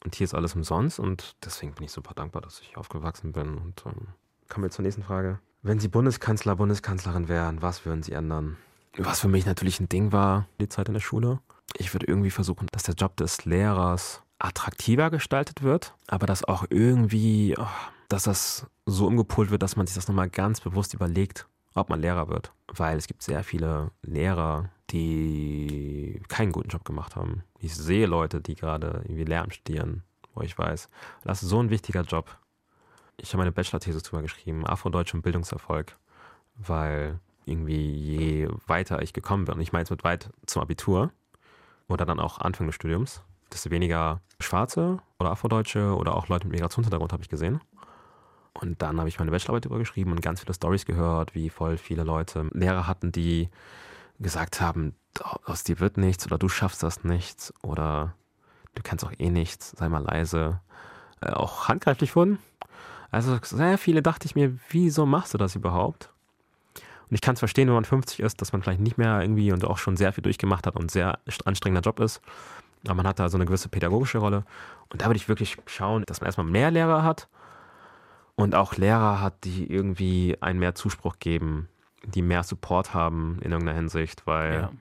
Und hier ist alles umsonst und deswegen bin ich super dankbar, dass ich aufgewachsen bin. Und ähm, kommen wir zur nächsten Frage. Wenn Sie Bundeskanzler, Bundeskanzlerin wären, was würden Sie ändern? Was für mich natürlich ein Ding war, die Zeit in der Schule. Ich würde irgendwie versuchen, dass der Job des Lehrers attraktiver gestaltet wird, aber dass auch irgendwie, oh, dass das so umgepolt wird, dass man sich das nochmal ganz bewusst überlegt, ob man Lehrer wird. Weil es gibt sehr viele Lehrer, die keinen guten Job gemacht haben. Ich sehe Leute, die gerade irgendwie Lehramt studieren, wo ich weiß, das ist so ein wichtiger Job. Ich habe meine Bachelor-These drüber geschrieben, Afrodeutsch und Bildungserfolg, weil irgendwie je weiter ich gekommen bin, und ich meine jetzt mit weit zum Abitur oder dann auch Anfang des Studiums, desto weniger Schwarze oder Afrodeutsche oder auch Leute mit Migrationshintergrund habe ich gesehen. Und dann habe ich meine Bachelorarbeit darüber geschrieben und ganz viele Stories gehört, wie voll viele Leute Lehrer hatten, die gesagt haben, aus dir wird nichts oder du schaffst das nicht oder du kannst auch eh nichts, sei mal leise, äh, auch handgreiflich wurden. Also sehr viele dachte ich mir, wieso machst du das überhaupt? Und ich kann es verstehen, wenn man 50 ist, dass man vielleicht nicht mehr irgendwie und auch schon sehr viel durchgemacht hat und sehr anstrengender Job ist. Aber man hat da so eine gewisse pädagogische Rolle. Und da würde ich wirklich schauen, dass man erstmal mehr Lehrer hat und auch Lehrer hat, die irgendwie einen mehr Zuspruch geben, die mehr Support haben in irgendeiner Hinsicht, weil ja.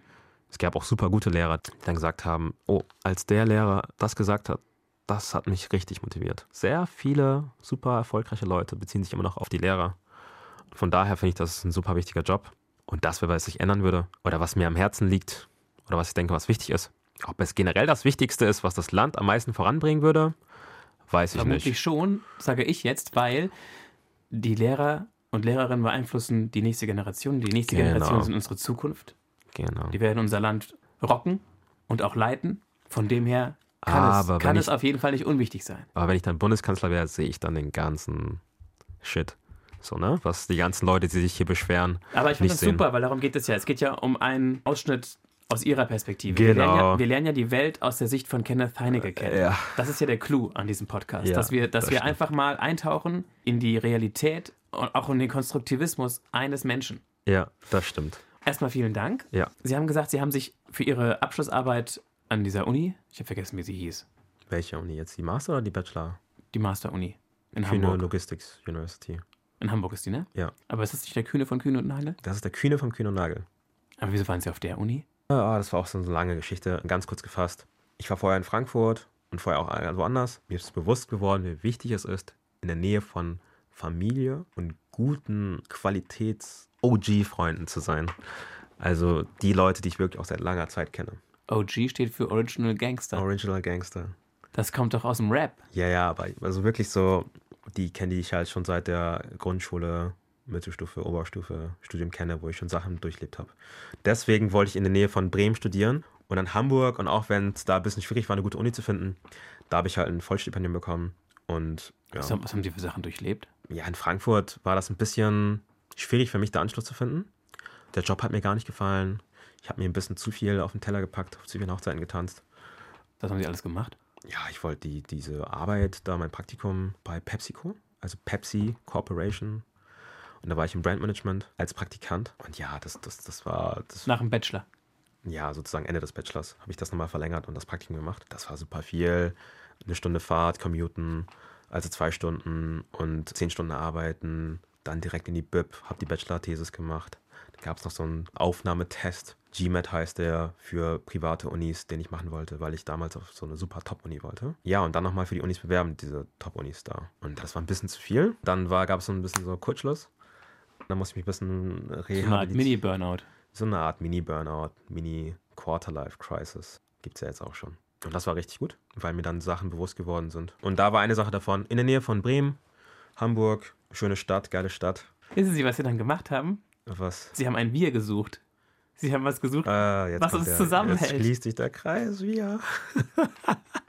es gab auch super gute Lehrer, die dann gesagt haben, oh, als der Lehrer das gesagt hat, das hat mich richtig motiviert. Sehr viele super erfolgreiche Leute beziehen sich immer noch auf die Lehrer. Von daher finde ich, das ist ein super wichtiger Job. Und das, was sich ändern würde, oder was mir am Herzen liegt, oder was ich denke, was wichtig ist, ob es generell das Wichtigste ist, was das Land am meisten voranbringen würde, weiß ich Vermutlich nicht. Schon, sage ich jetzt, weil die Lehrer und Lehrerinnen beeinflussen die nächste Generation. Die nächste genau. Generation sind unsere Zukunft. Genau. Die werden unser Land rocken und auch leiten. Von dem her kann, es, kann ich, es, auf jeden Fall nicht unwichtig sein. Aber wenn ich dann Bundeskanzler wäre, sehe ich dann den ganzen Shit. So, ne? Was die ganzen Leute, die sich hier beschweren. Aber ich finde das sehen. super, weil darum geht es ja. Es geht ja um einen Ausschnitt aus ihrer Perspektive. Genau. Wir lernen, ja, genau. wir lernen, ja, die Welt aus der Sicht von Kenneth Heinecke kennen. Ja. Das ist ja der Clou an diesem Podcast, ja, dass wir, dass das wir einfach mal eintauchen in die Realität und auch in den Konstruktivismus eines Menschen. Ja, das stimmt. Erstmal vielen Dank. Ja. Sie haben gesagt, Sie haben sich für Ihre Abschlussarbeit an dieser Uni, ich habe vergessen, wie sie hieß. Welche Uni jetzt? Die Master oder die Bachelor? Die Master-Uni. In Kühne Hamburg. Logistics University. In Hamburg ist die, ne? Ja. Aber ist das nicht der Kühne von Kühne und Nagel? Das ist der Kühne von Kühne und Nagel. Aber wieso waren Sie auf der Uni? Ah, das war auch so eine lange Geschichte, ganz kurz gefasst. Ich war vorher in Frankfurt und vorher auch woanders. Mir ist bewusst geworden, wie wichtig es ist, in der Nähe von Familie und guten Qualitäts-OG-Freunden zu sein. Also die Leute, die ich wirklich auch seit langer Zeit kenne. OG steht für Original Gangster. Original Gangster. Das kommt doch aus dem Rap. Ja, ja, aber also wirklich so, die kenne ich halt schon seit der Grundschule, Mittelstufe, Oberstufe, Studium kenne, wo ich schon Sachen durchlebt habe. Deswegen wollte ich in der Nähe von Bremen studieren und dann Hamburg und auch wenn es da ein bisschen schwierig war, eine gute Uni zu finden, da habe ich halt ein Vollstipendium bekommen und ja. Was, was haben die für Sachen durchlebt? Ja, in Frankfurt war das ein bisschen schwierig für mich, da Anschluss zu finden. Der Job hat mir gar nicht gefallen. Ich habe mir ein bisschen zu viel auf den Teller gepackt, zu vielen Hochzeiten getanzt. Was haben Sie alles gemacht? Ja, ich wollte die, diese Arbeit, da mein Praktikum bei PepsiCo, also Pepsi Corporation. Und da war ich im Brandmanagement als Praktikant. Und ja, das, das, das war. Das, Nach dem Bachelor. Ja, sozusagen Ende des Bachelors habe ich das nochmal verlängert und das Praktikum gemacht. Das war super viel. Eine Stunde Fahrt, Commuten, also zwei Stunden und zehn Stunden arbeiten. Dann direkt in die BIP, habe die Bachelor-Thesis gemacht. Da gab es noch so einen Aufnahmetest. GMAT heißt der für private Unis, den ich machen wollte, weil ich damals auf so eine super Top-Uni wollte. Ja, und dann nochmal für die Unis bewerben, diese Top-Unis da. Und das war ein bisschen zu viel. Dann gab es so ein bisschen so Kurzschluss. Dann musste ich mich ein bisschen rehabilitieren. So eine Art Mini-Burnout. So eine Art Mini-Burnout, Mini-Quarter-Life-Crisis. Gibt es ja jetzt auch schon. Und das war richtig gut, weil mir dann Sachen bewusst geworden sind. Und da war eine Sache davon, in der Nähe von Bremen, Hamburg, schöne Stadt, geile Stadt. Wissen Sie, was Sie dann gemacht haben? Was? Sie haben ein Wir gesucht. Sie haben was gesucht, jetzt was uns der, zusammenhält. Jetzt schließt sich der Kreis wieder.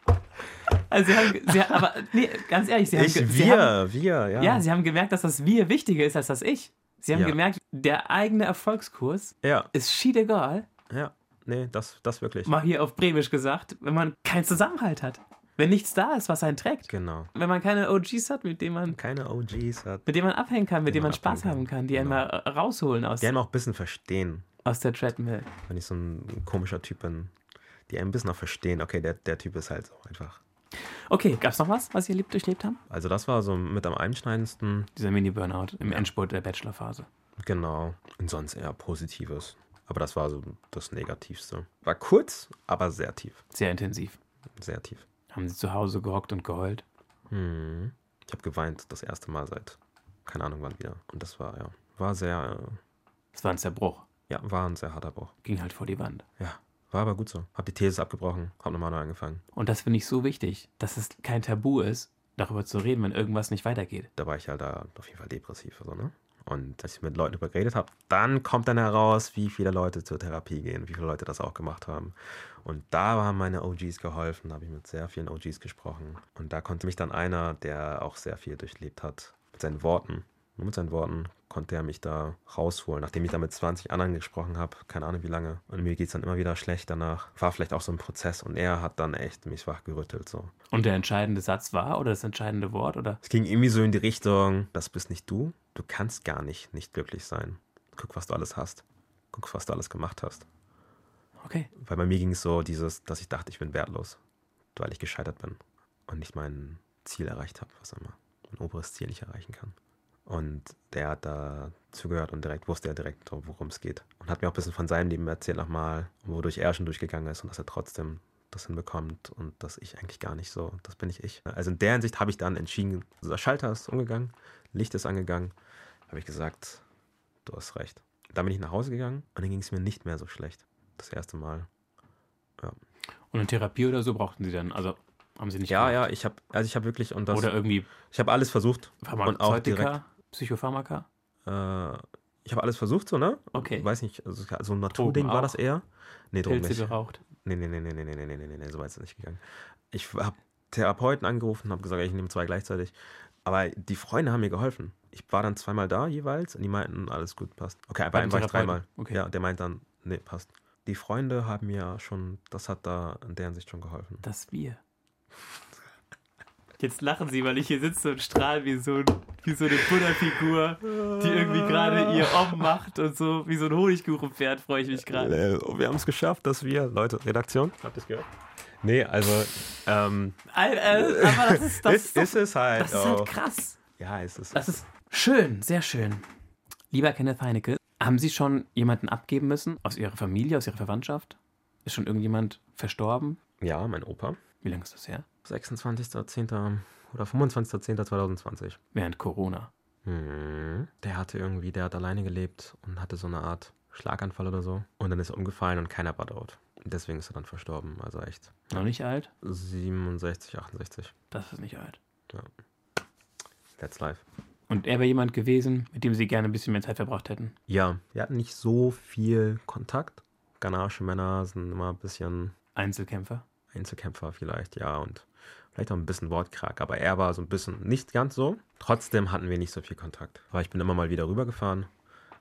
Also Sie haben, Sie, aber nee, ganz ehrlich, Sie haben, Ich, ge- Sie wir, haben, wir, ja. ja, Sie haben gemerkt, dass das Wir wichtiger ist als das Ich. Sie haben Ja. gemerkt, der eigene Erfolgskurs ja, ist schied egal, ja. Nee, das, das wirklich. mal hier auf Bremisch gesagt, wenn man keinen Zusammenhalt hat. Wenn nichts da ist, was einen trägt. Genau. Wenn man keine OGs hat, mit denen man, Keine OGs hat. mit denen man abhängen kann, mit denen man man Spaß haben kann. die einen Genau. mal rausholen aus, Die einen auch ein bisschen verstehen, aus der Treadmill. wenn ich so ein komischer Typ bin. Die einen ein bisschen auch verstehen, okay, der, der Typ ist halt so einfach. Okay, gab's noch was, was Sie erlebt, durchlebt haben? Also das war so mit am einschneidendsten. Dieser Mini-Burnout im Endspurt der Bachelorphase. Genau. Und sonst eher Positives. Aber das war so das Negativste. War kurz, aber sehr tief. Sehr intensiv. Sehr tief. Haben Sie zu Hause gehockt und geheult? Hm. Ich habe geweint das erste Mal seit keine Ahnung wann wieder. Und das war, ja, war sehr, äh, Es war ein Zerbruch. ja, war ein sehr harter Bruch. Ging halt vor die Wand. Ja, war aber gut so. Hab die These abgebrochen, hab nochmal neu angefangen. Und das finde ich so wichtig, dass es kein Tabu ist, darüber zu reden, wenn irgendwas nicht weitergeht. Da war ich halt da auf jeden Fall depressiv. So, ne? Und als ich mit Leuten darüber geredet habe, dann kommt dann heraus, wie viele Leute zur Therapie gehen, wie viele Leute das auch gemacht haben. Und da haben meine OGs geholfen, da habe ich mit sehr vielen OGs gesprochen. Und da konnte mich dann einer, der auch sehr viel durchlebt hat, mit seinen Worten, nur mit seinen Worten, konnte er mich da rausholen, nachdem ich da mit 20 anderen gesprochen habe, keine Ahnung wie lange. Und mir geht es dann immer wieder schlecht danach. War vielleicht auch so ein Prozess und er hat dann echt mich wachgerüttelt. So. Und der entscheidende Satz war oder das entscheidende Wort oder? Es ging irgendwie so in die Richtung, das bist nicht du. Du kannst gar nicht nicht glücklich sein. Guck, was du alles hast. Guck, was du alles gemacht hast. Okay. Weil bei mir ging es so dieses, dass ich dachte, ich bin wertlos, weil ich gescheitert bin und nicht mein Ziel erreicht habe, was immer, mein oberes Ziel nicht erreichen kann. Und der hat da zugehört und direkt wusste er direkt, worum es geht. Und hat mir auch ein bisschen von seinem Leben erzählt nochmal, wodurch er schon durchgegangen ist und dass er trotzdem das hinbekommt und dass ich eigentlich gar nicht so, das bin nicht ich. Also in der Hinsicht habe ich dann entschieden, also der Schalter ist umgegangen, Licht ist angegangen, habe ich gesagt, du hast recht. Dann bin ich nach Hause gegangen und dann ging es mir nicht mehr so schlecht. Das erste Mal. Und eine Therapie oder so brauchten Sie dann? Also haben Sie nicht Ja, gemacht? ja, ich habe, also ich habe wirklich und das, Oder irgendwie ich habe alles versucht und auch direkt, Psychopharmaka? äh, ich habe alles versucht, so ne? Okay. Weiß nicht, also so ein Naturding war das eher. Nee, Drogen Pilze nicht. geraucht? Nee, nee, nee, nee, nee, nee, nee, nee, nee, nee, so weit ist es nicht gegangen. Ich habe Therapeuten angerufen, habe gesagt, ich nehme zwei gleichzeitig. Aber die Freunde haben mir geholfen. Ich war dann zweimal da jeweils und die meinten, alles gut, passt. Okay, bei Beim einem war ich dreimal. Okay. Ja, der meint dann, nee, passt. Die Freunde haben mir schon, das hat da in der Hinsicht schon geholfen. Das Wir. Jetzt lachen Sie, weil ich hier sitze und strahle wie so, ein, wie so eine Buddha-Figur, die irgendwie gerade ihr Om macht und so, wie so ein Honigkuchenpferd, freue ich mich gerade. Äh, Wir haben es geschafft, dass wir, Leute, Redaktion, habt ihr es gehört? Nee, also, ähm, äh, Aber das ist, das, ist, doch- ist es halt. das ist auch. halt krass. Ja, ist es. Das ist schön, sehr schön. Lieber Kenneth Heinecke, haben Sie schon jemanden abgeben müssen aus Ihrer Familie, aus Ihrer Verwandtschaft? Ist schon irgendjemand verstorben? Ja, mein Opa. Wie lange ist das her? 26.10. oder 25.10.2020. Während Corona. Hm. Der hatte irgendwie, der hat alleine gelebt und hatte so eine Art Schlaganfall oder so. Und dann ist er umgefallen und keiner war dort. Deswegen ist er dann verstorben. Also echt. Noch nicht alt? 67, 68. Das ist nicht alt. Ja. That's life. Und er wäre jemand gewesen, mit dem Sie gerne ein bisschen mehr Zeit verbracht hätten. Ja, wir hatten nicht so viel Kontakt. Ghanaische Männer sind immer ein bisschen Einzelkämpfer. Einzelkämpfer vielleicht, ja. Und vielleicht auch ein bisschen Wortkrack. Aber er war so ein bisschen nicht ganz so. Trotzdem hatten wir nicht so viel Kontakt. Aber ich bin immer mal wieder rübergefahren.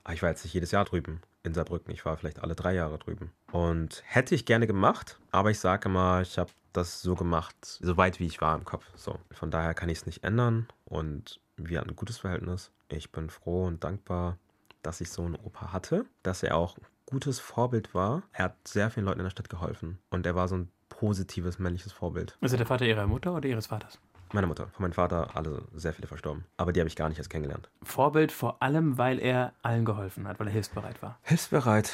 Aber ich war jetzt nicht jedes Jahr drüben in Saarbrücken. Ich war vielleicht alle drei Jahre drüben. Und hätte ich gerne gemacht, aber ich sage immer, ich habe das so gemacht, so weit wie ich war im Kopf. So. Von daher kann ich es nicht ändern. Und wir hatten ein gutes Verhältnis. Ich bin froh und dankbar, dass ich so einen Opa hatte, dass er auch ein gutes Vorbild war. Er hat sehr vielen Leuten in der Stadt geholfen. Und er war so ein positives männliches Vorbild. Ist er der Vater Ihrer Mutter oder Ihres Vaters? Meine Mutter, von meinem Vater, alle sehr viele verstorben. Aber die habe ich gar nicht erst kennengelernt. Vorbild vor allem, weil er allen geholfen hat, weil er hilfsbereit war. Hilfsbereit.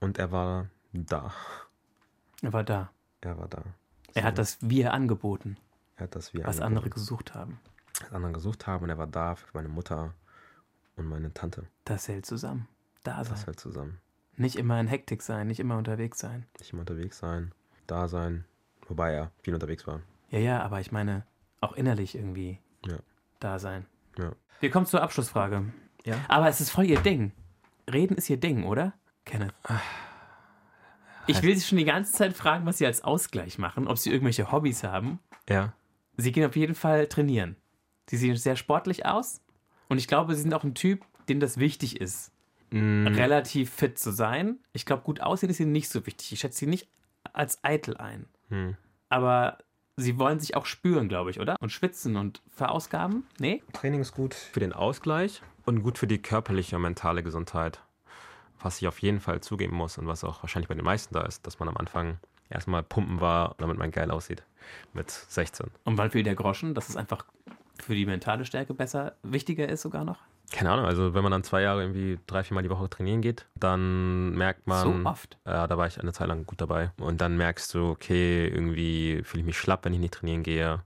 Und er war da. Er war da. Er war da. Er So. hat das Wir angeboten, Er hat das wie was andere gesucht haben. andere gesucht haben und er war da für meine Mutter und meine Tante. Das hält zusammen. Da sein. Das halt zusammen. Nicht immer in Hektik sein, nicht immer unterwegs sein. Nicht immer unterwegs sein, da sein, wobei er viel unterwegs war. Ja, ja, aber ich meine, auch innerlich irgendwie Ja. da sein. Ja. Wir kommen zur Abschlussfrage. Ja. Aber es ist voll Ihr Ding. Reden ist Ihr Ding, oder? Kenneth. Ich will Sie schon die ganze Zeit fragen, was Sie als Ausgleich machen, ob Sie irgendwelche Hobbys haben. Ja. Sie gehen auf jeden Fall trainieren. Sie sehen sehr sportlich aus. Und ich glaube, Sie sind auch ein Typ, dem das wichtig ist, Mm, relativ fit zu sein. Ich glaube, gut aussehen ist Ihnen nicht so wichtig. Ich schätze Sie nicht als eitel ein. hm. Aber Sie wollen sich auch spüren, glaube ich, oder? Und schwitzen und verausgaben? Nee? Training ist gut für den Ausgleich und gut für die körperliche und mentale Gesundheit. Was ich auf jeden Fall zugeben muss und was auch wahrscheinlich bei den meisten da ist, dass man am Anfang erstmal pumpen war, damit man geil aussieht. Mit 16. Und wann fiel der Groschen, dass es einfach für die mentale Stärke besser, wichtiger ist sogar noch? Keine Ahnung, also wenn man dann zwei Jahre irgendwie drei, viermal die Woche trainieren geht, dann merkt man. so oft. Ja, da war ich eine Zeit lang gut dabei. Und dann merkst du, okay, irgendwie fühle ich mich schlapp, wenn ich nicht trainieren gehe.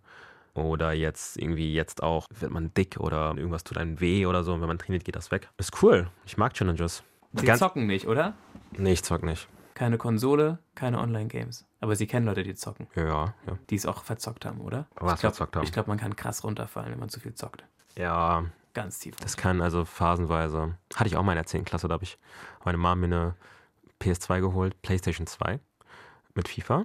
Oder jetzt irgendwie jetzt auch wird man dick oder irgendwas tut einem weh oder so. Und wenn man trainiert, geht das weg. Ist cool. Ich mag Challenges. Sie Ganz- zocken nicht, oder? Nee, ich zock nicht. Keine Konsole, keine Online-Games. Aber Sie kennen Leute, die zocken, Ja, ja. die es auch verzockt haben, oder? Was ich glaub, verzockt haben. Ich glaube, man kann krass runterfallen, wenn man zu viel zockt. Ja, Ganz tief. das kann also phasenweise. Hatte ich auch mal in der 10. Klasse, da habe ich meine Mom mir eine PS2 geholt, PlayStation 2 mit FIFA.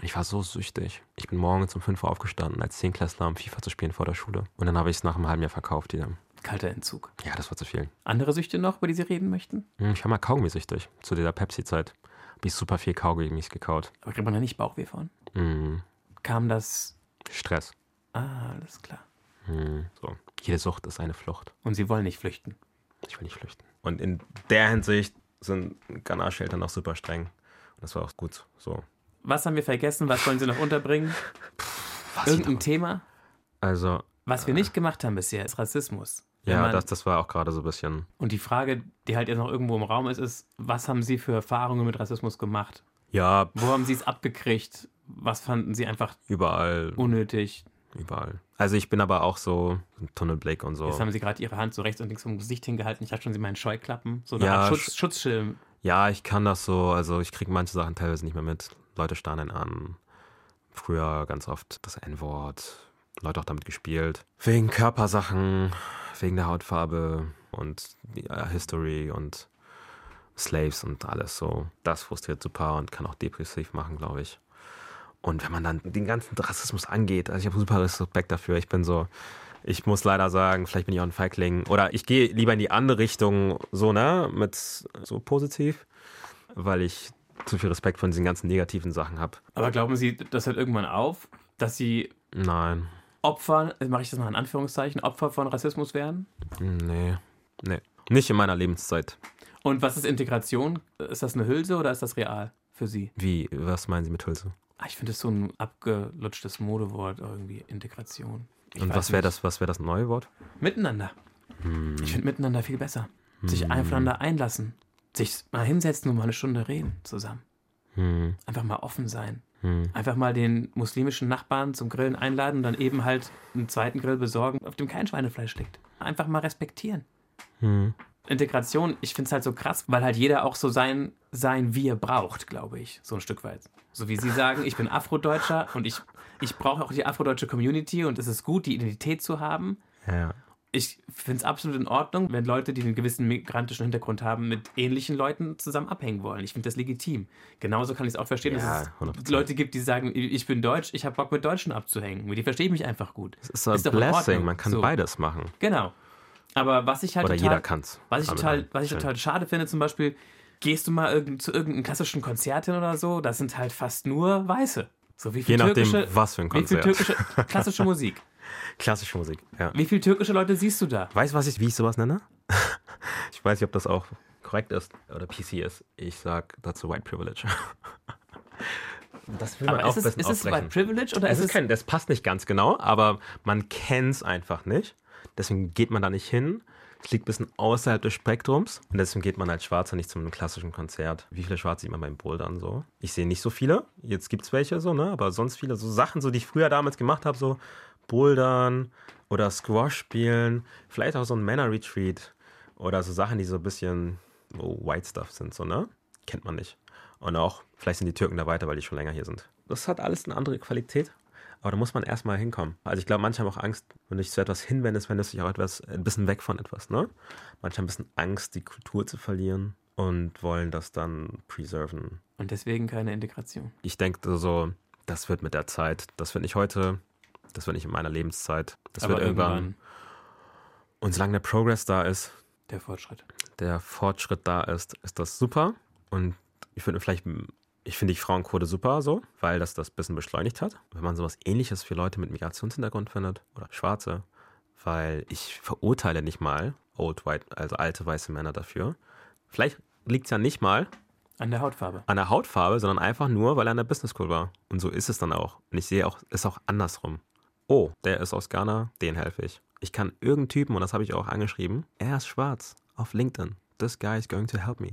Ich war so süchtig. Ich bin morgens um 5 Uhr aufgestanden, als 10 Klässler, um FIFA zu spielen vor der Schule. Und dann habe ich es nach einem halben Jahr verkauft wieder. Kalter Entzug. Ja, das war zu viel. Andere Süchte noch, über die Sie reden möchten? Hm, Ich war mal Kaugummi-süchtig. Zu dieser Pepsi-Zeit habe ich super viel Kaugummis gekaut. Aber kriegt man da nicht Bauchweh von? Hm, Kam das. Stress. Ah, alles klar. Hm, so. Jede Sucht ist eine Flucht. Und Sie wollen nicht flüchten. Ich will nicht flüchten. Und in der Hinsicht sind ghanaische Eltern auch super streng. Und das war auch gut so. Was haben wir vergessen? Was wollen Sie noch unterbringen? Was Irgendein Thema? Also, Was wir nicht gemacht haben bisher, ist Rassismus. Ja, man- das, das war auch gerade so ein bisschen. Und die Frage, die halt jetzt noch irgendwo im Raum ist, ist, was haben Sie für Erfahrungen mit Rassismus gemacht? Ja, Wo haben Sie es abgekriegt? Was fanden Sie einfach überall. unnötig? Überall. Also, ich bin aber auch so ein Tunnelblick und so. Jetzt haben Sie gerade Ihre Hand so rechts und links vom Gesicht hingehalten. Ich hatte schon Sie meinen Scheuklappen. So eine Ja, Art Sch- Schutz, Schutzschirm. Ja, ich kann das so. Also, ich kriege manche Sachen teilweise nicht mehr mit. Leute starren an. Früher ganz oft das N-Wort. Leute auch damit gespielt. Wegen Körpersachen, wegen der Hautfarbe und ja, History und Slaves und alles so. Das frustriert super und kann auch depressiv machen, glaube ich. Und wenn man dann den ganzen Rassismus angeht, also ich habe super Respekt dafür. Ich bin so, ich muss leider sagen, vielleicht bin ich auch ein Feigling. Oder ich gehe lieber in die andere Richtung, so, ne, mit so positiv, weil ich zu viel Respekt von diesen ganzen negativen Sachen habe. Aber glauben Sie, das hört irgendwann auf, dass Sie Nein, Opfer, mache ich das mal in Anführungszeichen, Opfer von Rassismus werden? nee, nee. Nicht in meiner Lebenszeit. Und was ist Integration? Ist das eine Hülse oder ist das real für Sie? Wie, was meinen Sie mit Hülse? Ah, Ich finde das so ein abgelutschtes Modewort irgendwie, Integration. Ich Und was wäre das, was wäre das neue Wort? Miteinander. Hm. Ich finde miteinander viel besser. Sich Hm. aufeinander einlassen. Sich mal hinsetzen und mal eine Stunde reden zusammen. Hm. Einfach mal offen sein. Hm. Einfach mal den muslimischen Nachbarn zum Grillen einladen und dann eben halt einen zweiten Grill besorgen, auf dem kein Schweinefleisch liegt. Einfach mal respektieren. Integration, ich finde es halt so krass, weil halt jeder auch so sein, sein wie er braucht, glaube ich, so ein Stück weit. So wie Sie sagen, ich bin Afrodeutscher und ich, ich brauche auch die afrodeutsche Community und es ist gut, die Identität zu haben. Ja ich finde es absolut in Ordnung, wenn Leute, die einen gewissen migrantischen Hintergrund haben, mit ähnlichen Leuten zusammen abhängen wollen. Ich finde das legitim. Genauso kann ich es auch verstehen, ja, dass es Leute gibt, die sagen, ich bin Deutsch, ich habe Bock mit Deutschen abzuhängen. Die verstehe ich mich einfach gut. Es ist, ist ein Blessing, man kann so. beides machen. Genau. Aber was ich halt Oder total, jeder kann's. Was ich total, was ich total schade finde, zum Beispiel, gehst du mal irgend, zu irgendeinem klassischen Konzert hin oder so, das sind halt fast nur Weiße. So wie viel Je nachdem, türkische, was für ein Konzert. Wie viel türkische klassische Musik. Klassische Musik, ja. Wie viele türkische Leute siehst du da? Weißt du, was ich, wie ich sowas nenne? ich weiß nicht, ob das auch korrekt ist oder PC ist. Ich sag dazu White Privilege. Das will man aber auch ist es, ist es White Privilege oder es ist es kein, das passt nicht ganz genau, aber man kennt es einfach nicht. Deswegen geht man da nicht hin. Es liegt ein bisschen außerhalb des Spektrums und deswegen geht man als Schwarzer nicht zu einem klassischen Konzert. Wie viele Schwarze sieht man beim Bouldern so? Ich sehe nicht so viele. Jetzt gibt es welche so, ne? Aber sonst viele so Sachen, so die ich früher damals gemacht habe, so Bouldern oder Squash spielen, vielleicht auch so ein Männer-Retreat oder so Sachen, die so ein bisschen oh, White Stuff sind, so, ne? Kennt man nicht. Und auch, vielleicht sind die Türken da weiter, weil die schon länger hier sind. Das hat alles eine andere Qualität, aber da muss man erstmal hinkommen. Also ich glaube, manche haben auch Angst, wenn du dich zu etwas hinwendest, wendest du dich auch etwas, ein bisschen weg von etwas, ne? Manche haben ein bisschen Angst, die Kultur zu verlieren und wollen das dann preserven. Und deswegen keine Integration. Ich denke so, das wird mit der Zeit, das wird nicht heute, das wird nicht in meiner Lebenszeit. Das Aber wird irgendwann. irgendwann. Und solange der Progress da ist, der Fortschritt. Der Fortschritt da ist, ist das super. Und ich finde vielleicht, ich finde die Frauenquote super so, weil das das ein bisschen beschleunigt hat. Wenn man sowas ähnliches für Leute mit Migrationshintergrund findet oder Schwarze, weil ich verurteile nicht mal old white, also alte weiße Männer dafür. Vielleicht liegt es ja nicht mal an der Hautfarbe. An der Hautfarbe, sondern einfach nur, weil er an der Business School war. Und so ist es dann auch. Und ich sehe auch, es ist auch andersrum oh, der ist aus Ghana, den helfe ich. Ich kann irgendeinen Typen, und das habe ich auch angeschrieben, er ist schwarz, auf LinkedIn. This guy is going to help me.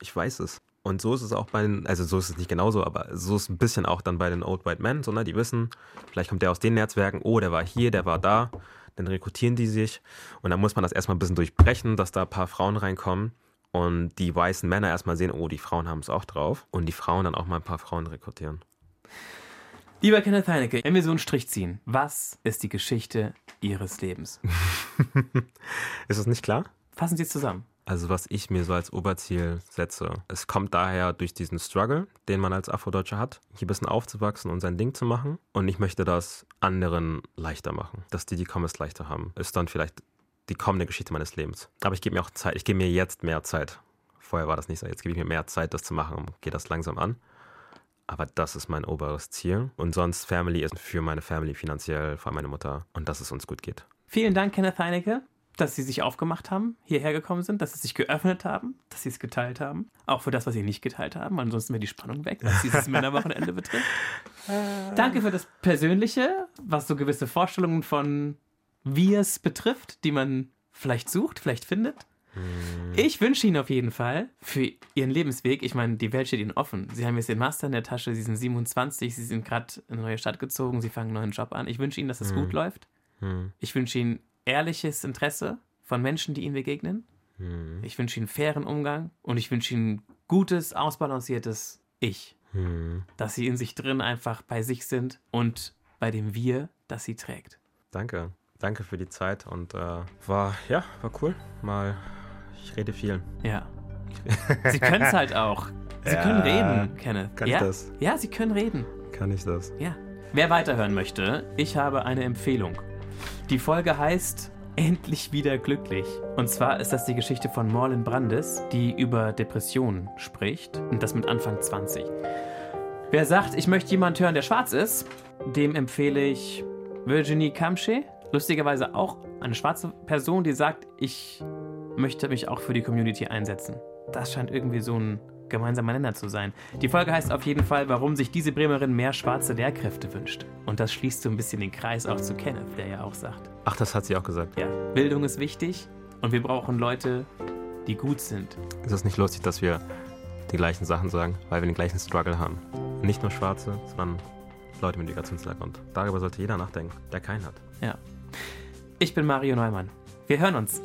Ich weiß es. Und so ist es auch bei den, also so ist es nicht genauso, aber so ist es ein bisschen auch dann bei den Old White Men, so, ne, die wissen, vielleicht kommt der aus den Netzwerken, oh, der war hier, der war da, dann rekrutieren die sich und dann muss man das erstmal ein bisschen durchbrechen, dass da ein paar Frauen reinkommen und die weißen Männer erstmal sehen, oh, die Frauen haben es auch drauf und die Frauen dann auch mal ein paar Frauen rekrutieren. Lieber Kenneth Heinecke, wenn wir so einen Strich ziehen, was ist die Geschichte Ihres Lebens? ist das nicht klar? Fassen Sie es zusammen. Also was ich mir so als Oberziel setze, es kommt daher durch diesen Struggle, den man als Afrodeutscher hat, hier ein bisschen aufzuwachsen und sein Ding zu machen. Und ich möchte das anderen leichter machen, dass die, die es leichter haben. Ist dann vielleicht die kommende Geschichte meines Lebens. Aber ich gebe mir auch Zeit, ich gebe mir jetzt mehr Zeit. Vorher war das nicht so. Jetzt gebe ich mir mehr Zeit, das zu machen und gehe das langsam an. Aber das ist mein oberes Ziel. Und sonst Family ist für meine Family finanziell, vor allem meine Mutter. Und dass es uns gut geht. Vielen Dank, Kenneth Heinecke, dass Sie sich aufgemacht haben, hierher gekommen sind, dass Sie sich geöffnet haben, dass Sie es geteilt haben. Auch für das, was Sie nicht geteilt haben. Ansonsten wäre die Spannung weg, was dieses Männerwochenende betrifft. Danke für das Persönliche, was so gewisse Vorstellungen von wie es betrifft, die man vielleicht sucht, vielleicht findet. Hm. Ich wünsche Ihnen auf jeden Fall für Ihren Lebensweg, ich meine, die Welt steht Ihnen offen. Sie haben jetzt den Master in der Tasche, Sie sind 27, Sie sind gerade in eine neue Stadt gezogen, Sie fangen einen neuen Job an. Ich wünsche Ihnen, dass es hm. gut läuft. Hm. Ich wünsche Ihnen ehrliches Interesse von Menschen, die Ihnen begegnen. Hm. Ich wünsche Ihnen fairen Umgang und ich wünsche Ihnen gutes, ausbalanciertes Ich. Hm. Dass Sie in sich drin einfach bei sich sind und bei dem Wir, das Sie trägt. Danke. Danke für die Zeit und äh, war, ja, war cool. Mal ich rede viel. Ja. Sie können es halt auch. Sie ja, können reden, Kenneth. Kann ja? ich das? Ja, Sie können reden. Kann ich das? Ja. Wer weiterhören möchte, ich habe eine Empfehlung. Die Folge heißt Endlich wieder glücklich. Und zwar ist das die Geschichte von Morlin Brandes, die über Depressionen spricht. Und das mit Anfang 20. Wer sagt, ich möchte jemanden hören, der schwarz ist, dem empfehle ich Virginie Kamsche. Lustigerweise auch eine schwarze Person, die sagt, ich möchte mich auch für die Community einsetzen. Das scheint irgendwie so ein gemeinsamer Nenner zu sein. Die Folge heißt auf jeden Fall, warum sich diese Bremerin mehr schwarze Lehrkräfte wünscht. Und das schließt so ein bisschen den Kreis auch zu Kenneth, der ja auch sagt. Ach, das hat sie auch gesagt. Ja, Bildung ist wichtig und wir brauchen Leute, die gut sind. Ist es nicht lustig, dass wir die gleichen Sachen sagen, weil wir den gleichen Struggle haben? Nicht nur Schwarze, sondern Leute mit Migrationshintergrund. Darüber sollte jeder nachdenken, der keinen hat. Ja. Ich bin Mario Neumann. Wir hören uns.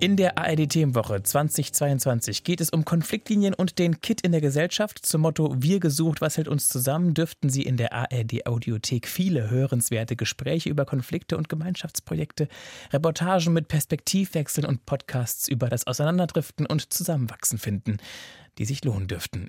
In der ARD-Themenwoche 2022 geht es um Konfliktlinien und den Kit in der Gesellschaft. Zum Motto Wir gesucht, was hält uns zusammen, dürften Sie in der ARD-Audiothek viele hörenswerte Gespräche über Konflikte und Gemeinschaftsprojekte, Reportagen mit Perspektivwechseln und Podcasts über das Auseinanderdriften und Zusammenwachsen finden, die sich lohnen dürften.